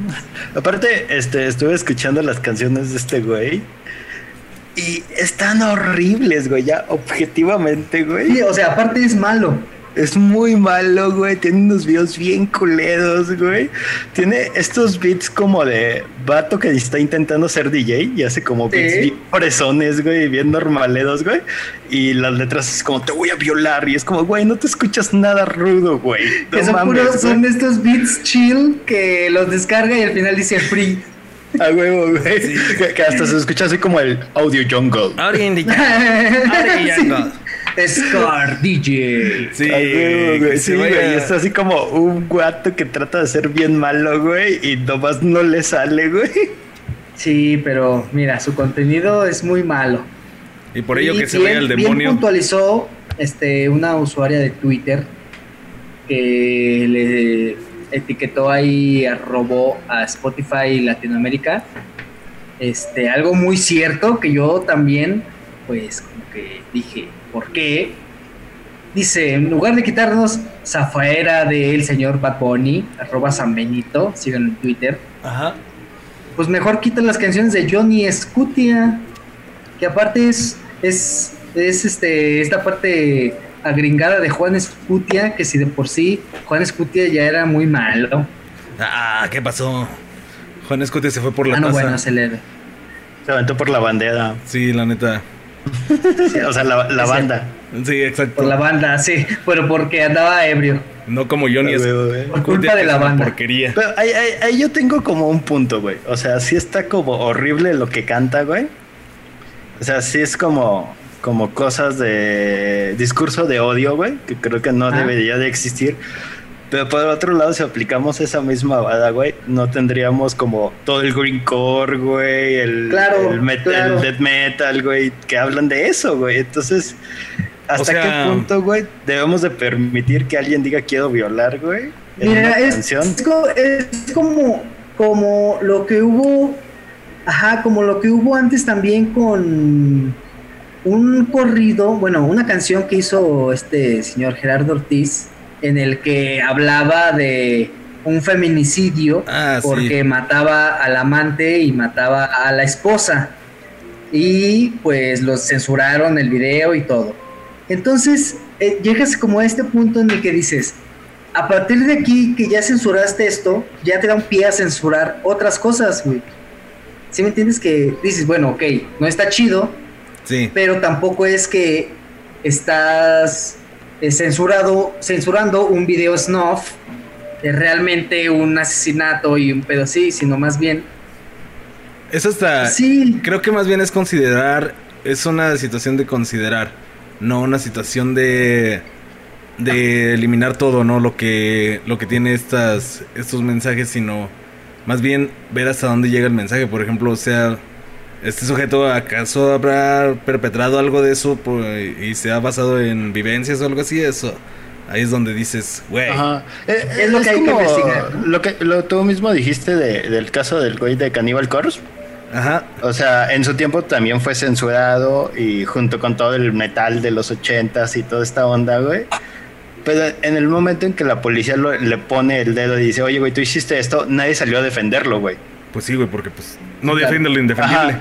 Aparte, este, estuve escuchando las canciones de este güey. Y están horribles, güey, ya objetivamente, güey. Sí, o sea, aparte es malo. Es muy malo, güey. Tiene unos videos bien culedos, güey. Tiene estos beats como de vato que está intentando ser DJ y hace como beats bien presones, güey, bien normaledos, güey. Y las letras es como te voy a violar. Y es como, güey, no te escuchas nada rudo, güey. son, estos beats chill que los descarga y al final dice free. A huevo, güey. Que, hasta se escucha así como el audio jungle. Audio jungle. Scar DJ. Sí, güey. Sí, güey. Es así como un guato que trata de ser bien malo, güey. Y nomás no le sale, güey. Sí, pero mira, su contenido es muy malo. Y por ello que se vaya el demonio. Bien puntualizó este, una usuaria de Twitter que le etiquetó ahí, robó a Spotify Latinoamérica. Este, algo muy cierto que yo también, pues, como que dije, ¿por qué? Dice, en lugar de quitarnos Zafaera del señor Bad Bunny, arroba San Benito, sigan en Twitter. Ajá. Pues mejor quitan las canciones de Johnny Scutia, que aparte es, es, es este, esta parte agringada de Juan Escutia, que si de por sí Juan Escutia ya era muy malo. Ah, ¿qué pasó? Juan Escutia se fue por la ah, no, bueno, se le Se aventó por la bandera. Sí, la neta. O sea, la, banda. Sí, exacto. Por la banda, sí, pero porque andaba ebrio. No como Johnny es por culpa de la banda. Porquería. Pero ahí, ahí, yo tengo como un punto, güey. O sea, sí está como horrible lo que canta, güey. O sea, sí es como como cosas de discurso de odio, güey, que creo que no ah. debería de existir. Pero por otro lado, si aplicamos esa misma bada, güey, no tendríamos como todo el greencore, güey, el, el, metal, death metal, güey, que hablan de eso, güey. Entonces, ¿hasta qué punto, güey, debemos de permitir que alguien diga quiero violar, güey? Mira, es, es, como, como lo que hubo, ajá, como lo que hubo antes también con un corrido, bueno, una canción que hizo este señor Gerardo Ortiz, en el que hablaba de un feminicidio ah, porque mataba al amante y mataba a la esposa. Y pues los censuraron el video y todo. Entonces, eh, llegas como a este punto en el que dices, a partir de aquí que ya censuraste esto, ya te da un pie a censurar otras cosas, güey. ¿Sí me entiendes? Que dices, bueno, ok, no está chido, pero tampoco es que estás censurado, censurando un video snuff de realmente un asesinato y un pedo así, sino más bien. Eso está. Sí. Creo que más bien es considerar. Es una situación de considerar. No una situación de. de eliminar todo, ¿no? Lo que. lo que tiene estas. estos mensajes, sino. Más bien ver hasta dónde llega el mensaje. Por ejemplo, o sea ¿Este sujeto acaso habrá perpetrado algo de eso y se ha basado en vivencias o algo así? Eso. Ahí es donde dices, güey. Eh, es, lo que hay que investigar. Lo que lo, tú mismo dijiste del caso del güey de Cannibal Corpse. Ajá. O sea, en su tiempo también fue censurado y junto con todo el metal de los ochentas y toda esta onda, güey. Pero en el momento en que la policía le pone el dedo y dice, oye, güey, tú hiciste esto, nadie salió a defenderlo, güey. Pues sí, güey, porque pues no defiende lo indefendible.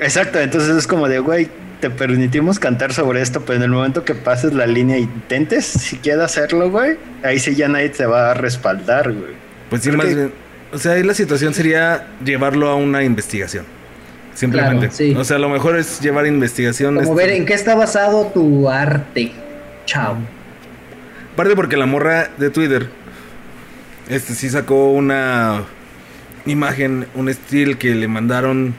Exacto, entonces es como de, güey, te permitimos cantar sobre esto, pero en el momento que pases la línea e intentes siquiera hacerlo, güey, ahí sí ya nadie te va a respaldar, güey. Pues sí, más bien. O sea, ahí la situación sería llevarlo a una investigación. Simplemente. O sea, lo mejor es llevar investigación. Como ver en qué está basado tu arte. Chao. Aparte porque la morra de Twitter, este sí sacó una imagen, un estilo que le mandaron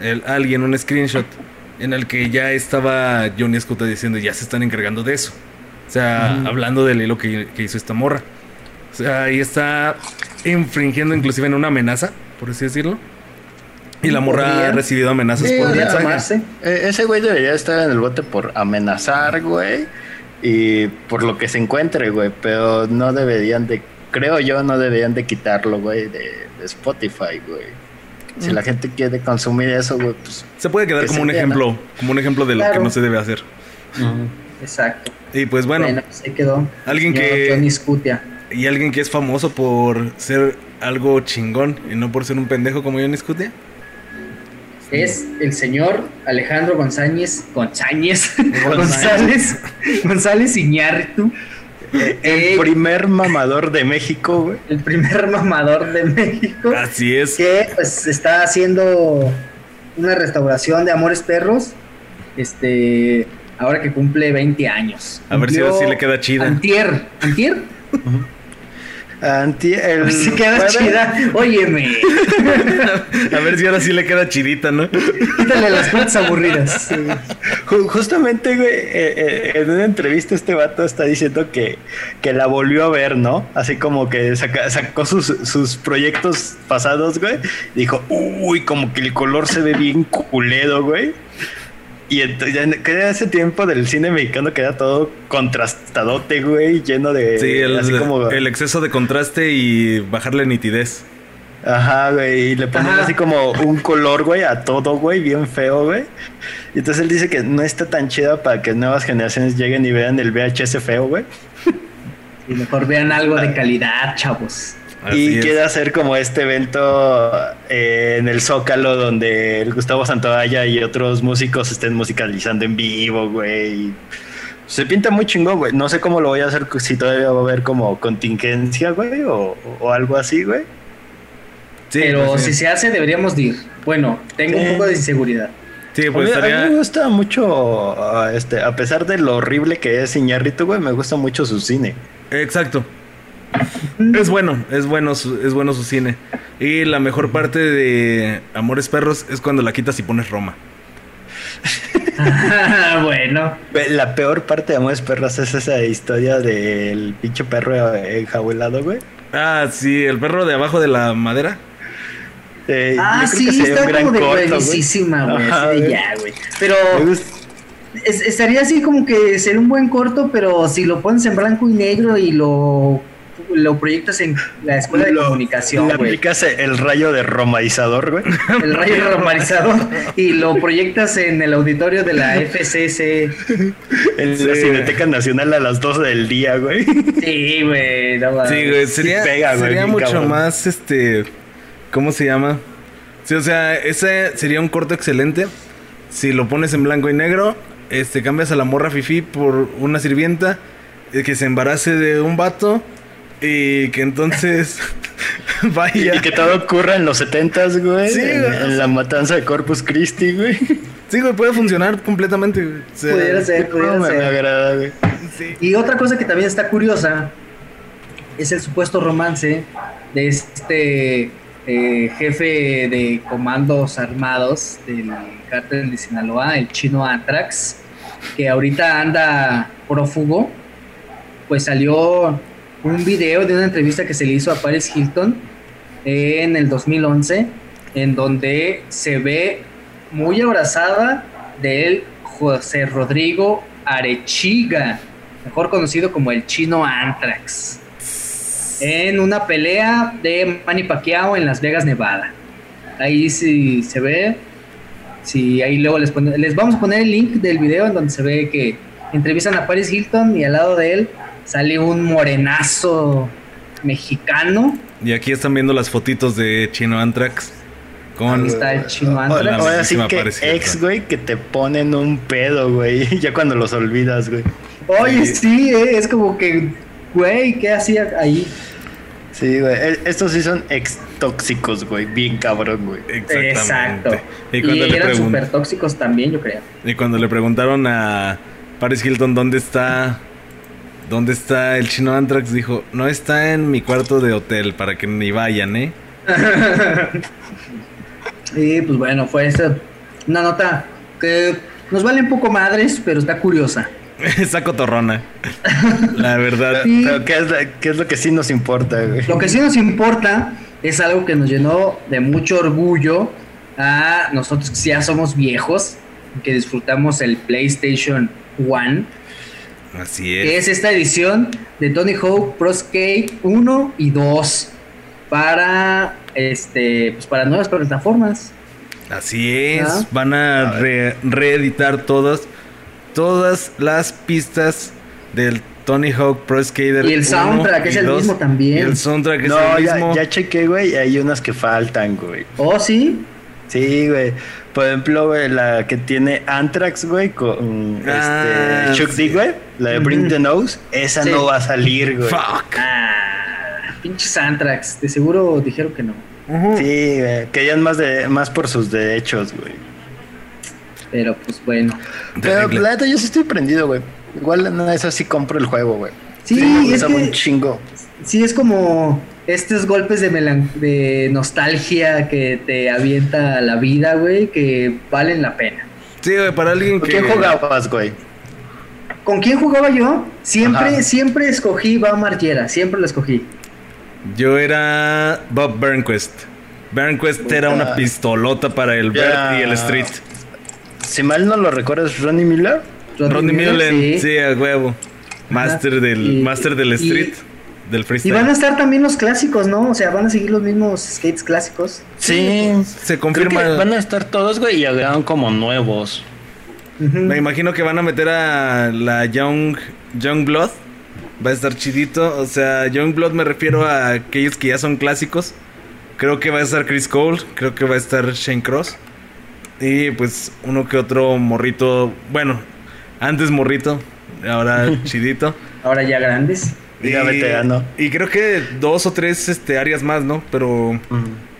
el, alguien, un screenshot, en el que ya estaba Johnny Escuta diciendo, ya se están encargando de eso. O sea, hablando del hilo que, hizo esta morra. O sea, ahí está infringiendo inclusive en una amenaza, por así decirlo. Y la morra ha recibido amenazas por mensaje. E, ese güey debería estar en el bote por amenazar, güey. Y por lo que se encuentre, güey. Pero no deberían de, creo yo, no deberían de quitarlo, güey, de, Spotify, güey. Si la mm. gente quiere consumir eso, güey, pues. Se puede quedar como un ejemplo, como un ejemplo de lo que no se debe hacer. Exacto. Y pues bueno. bueno pues quedó. Alguien que. Y alguien que es famoso por ser algo chingón y no por ser un pendejo como Johnny Scutia es el señor Alejandro González, González, González, González Iñárritu. El eh, primer mamador de México, güey. El primer mamador de México. Así es. Que pues está haciendo una restauración de Amores Perros. Este, ahora que cumple 20 años. A ver si sí le queda chida. Antier, Antier. Anti, el si queda chida. Óyeme. A ver si ahora sí le queda chidita, ¿no? Quítale las partes aburridas. Justamente, güey, eh, eh, en una entrevista este vato está diciendo que, que la volvió a ver, ¿no? Así como que sacó sus, sus proyectos pasados, güey. Dijo, uy, como que el color se ve bien culedo, güey. Y entonces, ya ese tiempo del cine mexicano que era todo contrastadote, güey, lleno de. Sí, el, exceso de contraste y bajarle nitidez. Ajá, güey, y le ponen así como un color, güey, a todo, güey, bien feo, güey. Y entonces él dice que no está tan chida para que nuevas generaciones lleguen y vean el VHS feo, güey. Y mejor vean algo de calidad, chavos y quiere hacer como este evento eh, en el Zócalo donde el Gustavo Santoalla y otros músicos estén musicalizando en vivo, güey. Se pinta muy chingón, güey. No sé cómo lo voy a hacer, si todavía va a haber como contingencia, güey, o, algo así, güey. Sí, Pero pues si se hace, deberíamos ir. Bueno, tengo un poco de inseguridad. Sí, pues a mí, me gusta mucho, este, a pesar de lo horrible que es Iñarrito, güey, me gusta mucho su cine. Exacto. Es bueno, es bueno, es bueno su cine. Y la mejor parte de Amores Perros es cuando la quitas y pones Roma. bueno. La peor parte de Amores Perros es esa historia del pinche perro enjaulado, güey. Ah, sí, el perro de abajo de la madera. Eh, ah, sí, está como de buenísima, güey. ya, güey. Pero estaría así como que sería un buen corto, pero si lo pones en blanco y negro y lo lo proyectas en la escuela de comunicación. Le aplicas el rayo de romarizador, güey. El rayo de romarizador y lo proyectas en el auditorio de la FCC. En la Cineteca Nacional a las 12 del día, güey. Sí, güey. sí, güey. Sería, sería mucho más, este. ¿Cómo se llama? Sí, o sea, ese sería un corto excelente. Si lo pones en blanco y negro, este, cambias a la morra fifi por una sirvienta eh, que se embarace de un vato y que entonces vaya. Y que todo ocurra en los 70 güey. Sí, en, la matanza de Corpus Christi, güey. Sí, güey, puede funcionar completamente, güey. pudiera ser, pudiera ser. Me agrada, güey. Y otra cosa que también está curiosa es el supuesto romance de este eh, jefe de comandos armados del cártel de Sinaloa, el chino Antrax, que ahorita anda prófugo. Pues salió un video de una entrevista que se le hizo a Paris Hilton en el 2011, en donde se ve muy abrazada de él José Rodrigo Arechiga, mejor conocido como el chino Anthrax, en una pelea de Manny Pacquiao en Las Vegas, Nevada. Ahí sí se ve, sí, ahí luego les, les vamos a poner el link del video en donde se ve que entrevistan a Paris Hilton y al lado de él sale un morenazo mexicano. Y aquí están viendo las fotitos de Chino Antrax. Con Ahí está el Chino Antrax. Ahora sí que ex, güey, que te ponen un pedo, güey. ya cuando los olvidas, güey. Oye, sí, eh, es como que, güey, ¿qué hacía ahí? Sí, güey. E, estos sí son ex tóxicos, güey. Bien cabrón, güey. Exacto. Y, cuando y eran súper tóxicos también, yo creo. Y cuando le preguntaron a Paris Hilton dónde está ¿Dónde está el chino Antrax? Dijo, no está en mi cuarto de hotel para que ni vayan, ¿eh? y pues bueno, fue esta una nota que nos vale un poco madres, pero está curiosa. Esa cotorrona. La verdad. Pero ¿qué es, lo que sí nos importa, güey? Lo que sí nos importa es algo que nos llenó de mucho orgullo a nosotros que ya somos viejos, que disfrutamos el PlayStation One. Así es. Que es esta edición de Tony Hawk Pro Skate 1 y 2 para este pues para nuevas plataformas. Así es, van a reeditar todas todas las pistas del Tony Hawk Pro Skater. Y el soundtrack es el mismo también. Y el soundtrack es el mismo. Ya, ya chequé, güey, hay unas que faltan, güey. ¿Oh, sí? Sí, güey. Por ejemplo, güey, la que tiene Anthrax, güey, con ah, este, Chuck D, güey, la de Bring the Nose, esa no va a salir, güey. Fuck. Ah, pinches Anthrax, de seguro dijeron que no. Sí, güey, querían más, de, más por sus derechos, güey. Pero pues bueno. Pero la neta, yo sí estoy prendido, güey. Igual nada, eso sí compro el juego, güey. Sí, es un chingo. Sí, es como estos golpes de, de nostalgia que te avienta la vida, güey, que valen la pena. Sí, güey, para alguien que... ¿Quién jugabas, güey? ¿Con quién jugaba yo? Siempre, siempre escogí Bob Martiera, siempre lo escogí. Yo era Bob Burnquist. Burnquist era una pistolota para el Bert y el Street. Si mal no lo recuerdas, Ronnie Miller. Ronnie, Miller, sí. a huevo. Master del, master del Street. Del freestyle. Y van a estar también los clásicos, ¿no? O sea, van a seguir los mismos skates clásicos. Sí, se confirma. van a estar todos, güey, y agregan como nuevos. Me imagino que van a meter a la Young, Young Blood va a estar chidito. O sea, Youngblood me refiero a aquellos que ya son clásicos. Creo que va a estar Chris Cole, creo que va a estar Shane Cross. Y pues uno que otro morrito, bueno, antes morrito, ahora chidito. Ahora ya grandes. Y, y creo que dos o tres este, áreas más, ¿no? Pero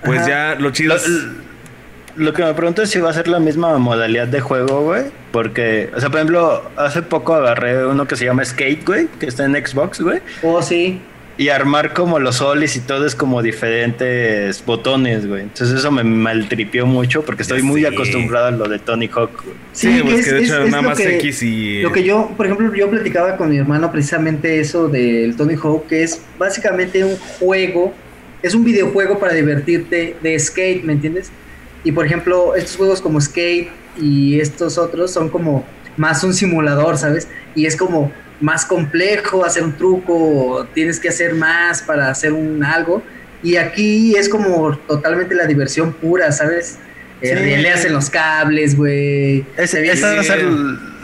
pues ya lo chido. Lo que me pregunto es si va a ser la misma modalidad de juego, güey. Porque, o sea, por ejemplo, hace poco agarré uno que se llama Skate, güey, que está en Xbox, güey. Oh, sí. Y armar como los solis y todo es como diferentes botones, güey. Entonces eso me maltripió mucho porque estoy muy acostumbrado a lo de Tony Hawk, güey. Sí, pues que de hecho nada más X y... Lo que yo, por ejemplo, yo platicaba con mi hermano precisamente eso del Tony Hawk, que es básicamente un juego, es un videojuego para divertirte de skate, ¿me entiendes? Y por ejemplo, estos juegos como Skate y estos otros son como más un simulador, ¿sabes? Y es como más complejo hacer un truco, tienes que hacer más para hacer un algo. Y aquí es como totalmente la diversión pura, ¿sabes? Eh, sí. en los cables, güey. Ese,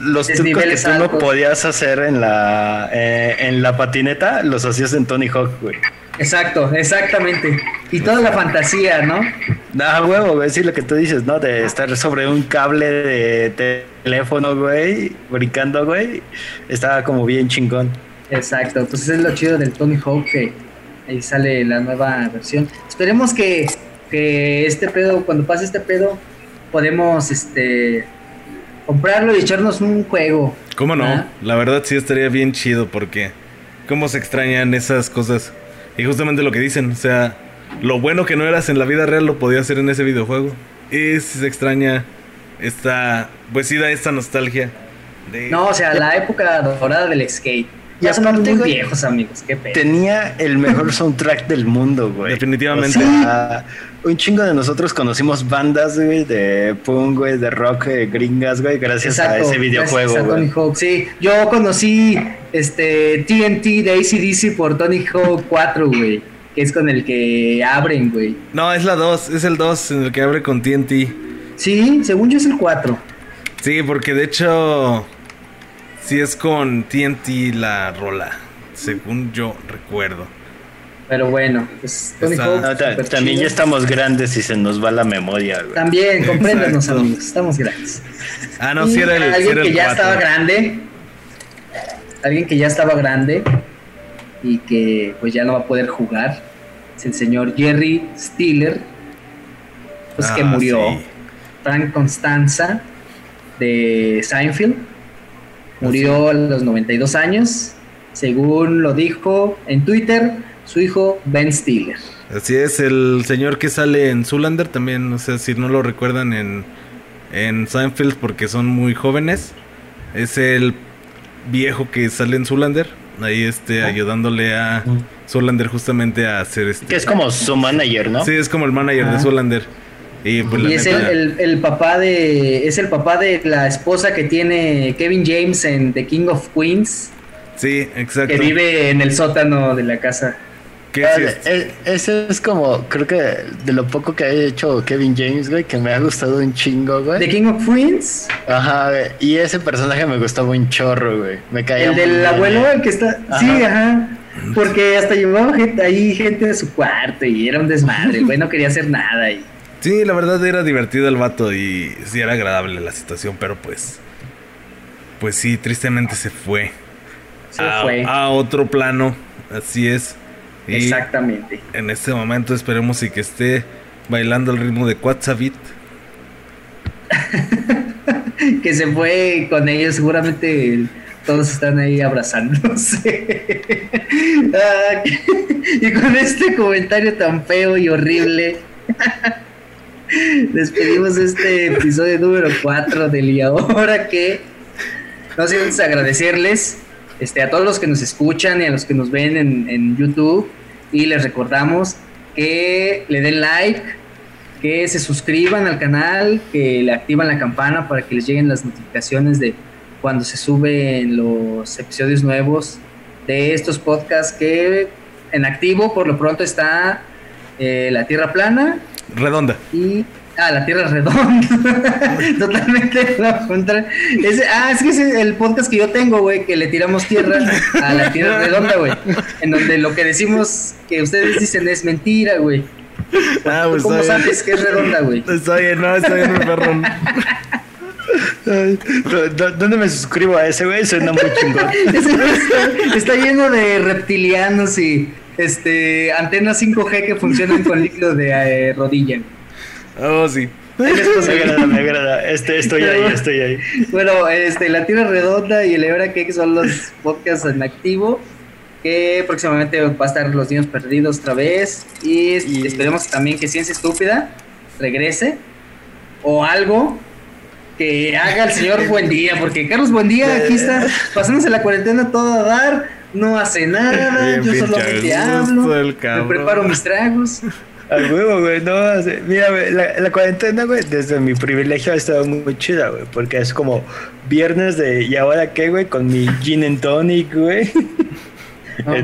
los trucos que tú no podías hacer en la, eh, en la patineta, los hacías en Tony Hawk, güey. Exacto, exactamente. Y toda la fantasía, ¿no? Ah, huevo, güey, sí, lo que tú dices, ¿no? De estar sobre un cable de teléfono, güey, brincando, güey. Estaba como bien chingón. Exacto, pues es lo chido del Tony Hawk que ahí sale la nueva versión. Esperemos que, que este pedo, cuando pase este pedo, podemos este comprarlo y echarnos un juego. ¿Cómo no? La verdad sí estaría bien chido porque cómo se extrañan esas cosas. Y justamente lo que dicen, o sea, lo bueno que no eras en la vida real lo podía hacer en ese videojuego. Y se extraña esta, pues sí da esta nostalgia. De... No, o sea, la época dorada del skate. Ya son muy viejos, amigos. Qué pena. Tenía el mejor soundtrack del mundo, güey. Definitivamente. un chingo de nosotros conocimos bandas, güey, de punk, güey, de rock eh, gringas, güey, gracias a ese videojuego, Tony Hawk. Sí, yo conocí este TNT de ACDC por Tony Hawk 4, güey. Que es con el que abren, güey. No, es la 2, es el 2 en el que abre con TNT. Sí, según yo es el 4. Sí, porque de hecho Sí, es con TNT la rola, según yo recuerdo. Pero bueno, pues también ya estamos grandes y se nos va la memoria. También, compréndanos amigos, estamos grandes. Ah, no, si era el Alguien que ya estaba grande, alguien que ya estaba grande y que pues ya no va a poder jugar, es el señor Jerry Stiller, pues que ah, murió. Frank Constanza de Seinfeld. Murió a los 92 años. Según lo dijo en Twitter su hijo Ben Stiller. Así es, el señor que sale en Zulander también, no sé si no lo recuerdan en, en Seinfeld porque son muy jóvenes, es el viejo que sale en Zulander, ahí este, ayudándole a Zulander justamente a hacer este... Que es como su manager, ¿no? Sí, es como el manager de Zulander. Y, pues, es el, el, papá de es el papá de la esposa que tiene Kevin James en The King of Queens. Sí, exacto. Que vive en el sótano de la casa. ¿Qué es eh, ese es como, creo que de lo poco que ha hecho Kevin James, güey, que me ha gustado un chingo, güey. ¿The King of Queens? Ajá, güey. Y ese personaje me gustaba un chorro, güey. Me caía El del abuelo, el que está. Sí, ajá. Porque hasta llevaba gente, ahí gente de su cuarto y era un desmadre, güey. No quería hacer nada. Y... Sí, la verdad era divertido el vato y sí era agradable la situación, pero pues. Pues sí, tristemente se fue. Se fue. A otro plano. Así es. Exactamente. En este momento esperemos y que esté bailando el ritmo de Quatzavit. que se fue con ellos, seguramente todos están ahí abrazándose. Ah, y con este comentario tan feo y horrible, despedimos este episodio número 4 del y ahora que no sé agradecerles este, a todos los que nos escuchan y a los que nos ven en, en YouTube y les recordamos que le den like, que se suscriban al canal, que le activan la campana para que les lleguen las notificaciones de cuando se suben los episodios nuevos de estos podcasts que en activo por lo pronto está eh, La Tierra Plana. Redonda. Y Ah, la Tierra Redonda. Totalmente la contra. ah, es que es el podcast que yo tengo, güey, que le tiramos tierra a la Tierra Redonda, güey. En donde lo que decimos que ustedes dicen es mentira, güey. Ah, pues ¿Cómo sabes que es redonda, güey? Está bien, no, está bien, perrón. ¿Dónde me suscribo a ese, güey? Suena muy chingón. Está, lleno de reptilianos y este antenas 5G que funcionan con líquido de eh, rodilla. Oh, sí. Me agrada, me agrada. Este, estoy ahí, estoy ahí. Bueno, este, La Tierra Redonda y el Ebra Cake son los podcasts en activo. Que próximamente va a estar Los Niños Perdidos otra vez. Y, esperemos también que Ciencia Estúpida regrese. O algo que haga el señor Buendía. Porque Carlos Buendía aquí está pasándose la cuarentena todo a dar. No hace nada. yo solamente hablo. Me preparo mis tragos. Al huevo, güey, no, mira, la, cuarentena, güey, desde mi privilegio ha estado muy, chida, güey, porque es como viernes de, ¿y ahora qué, güey? Con mi gin and tonic, güey. No,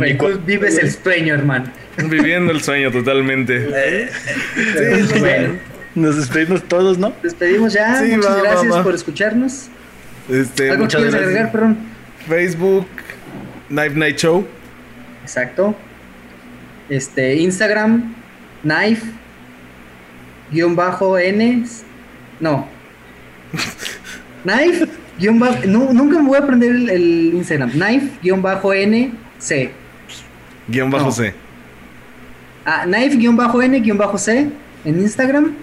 vives el sueño, hermano. Viviendo el sueño totalmente. Eh, sí, bueno. Nos despedimos todos, ¿no? Despedimos ya. muchas gracias por escucharnos. Este, ¿Algo quieres agregar, perdón? Facebook, Night Night Show. Exacto. Este, Instagram, knife guion bajo n no. Knife guion bajo no, nunca me voy a aprender el, Instagram. Knife guion bajo n c. Guión bajo c. Ah, knife guion bajo n guion bajo c en Instagram.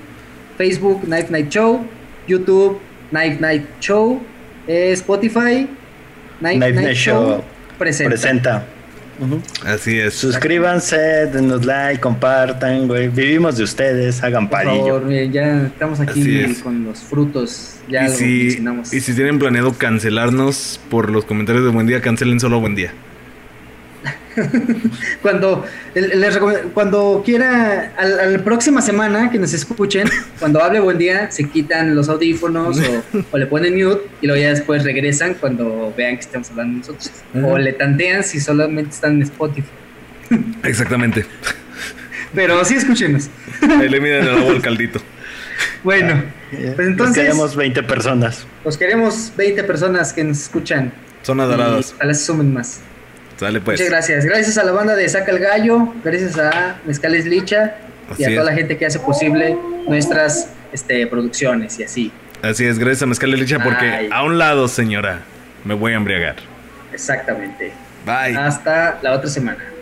Facebook Knife Night Show. YouTube Knife Night Show. Eh, Spotify Knife, Night, Show, presenta. Así es. Suscríbanse, denos like, compartan, güey. Vivimos de ustedes, hagan palillo. ya estamos aquí con los frutos. Ya y, si, y si tienen planeado cancelarnos por los comentarios de buen día, cancelen solo buen día. cuando les cuando quiera a la próxima semana que nos escuchen cuando hable buen día se quitan los audífonos o, le ponen mute y luego ya después regresan cuando vean que estamos hablando nosotros. O le tantean si solamente están en Spotify. Exactamente. Pero sí escúchenos. Ahí le miden el agua al caldito. Bueno pues entonces queremos 20 personas. nos queremos 20 personas que nos escuchan. Son adoradas. Ojalá se sumen más pues. Muchas gracias. Gracias a la banda de Saca el Gallo, gracias a Mezcales Licha y a toda la gente que hace posible nuestras este, producciones y así. Así es, gracias a Mezcales Licha porque a un lado, señora, me voy a embriagar. Exactamente. Bye. Hasta la otra semana.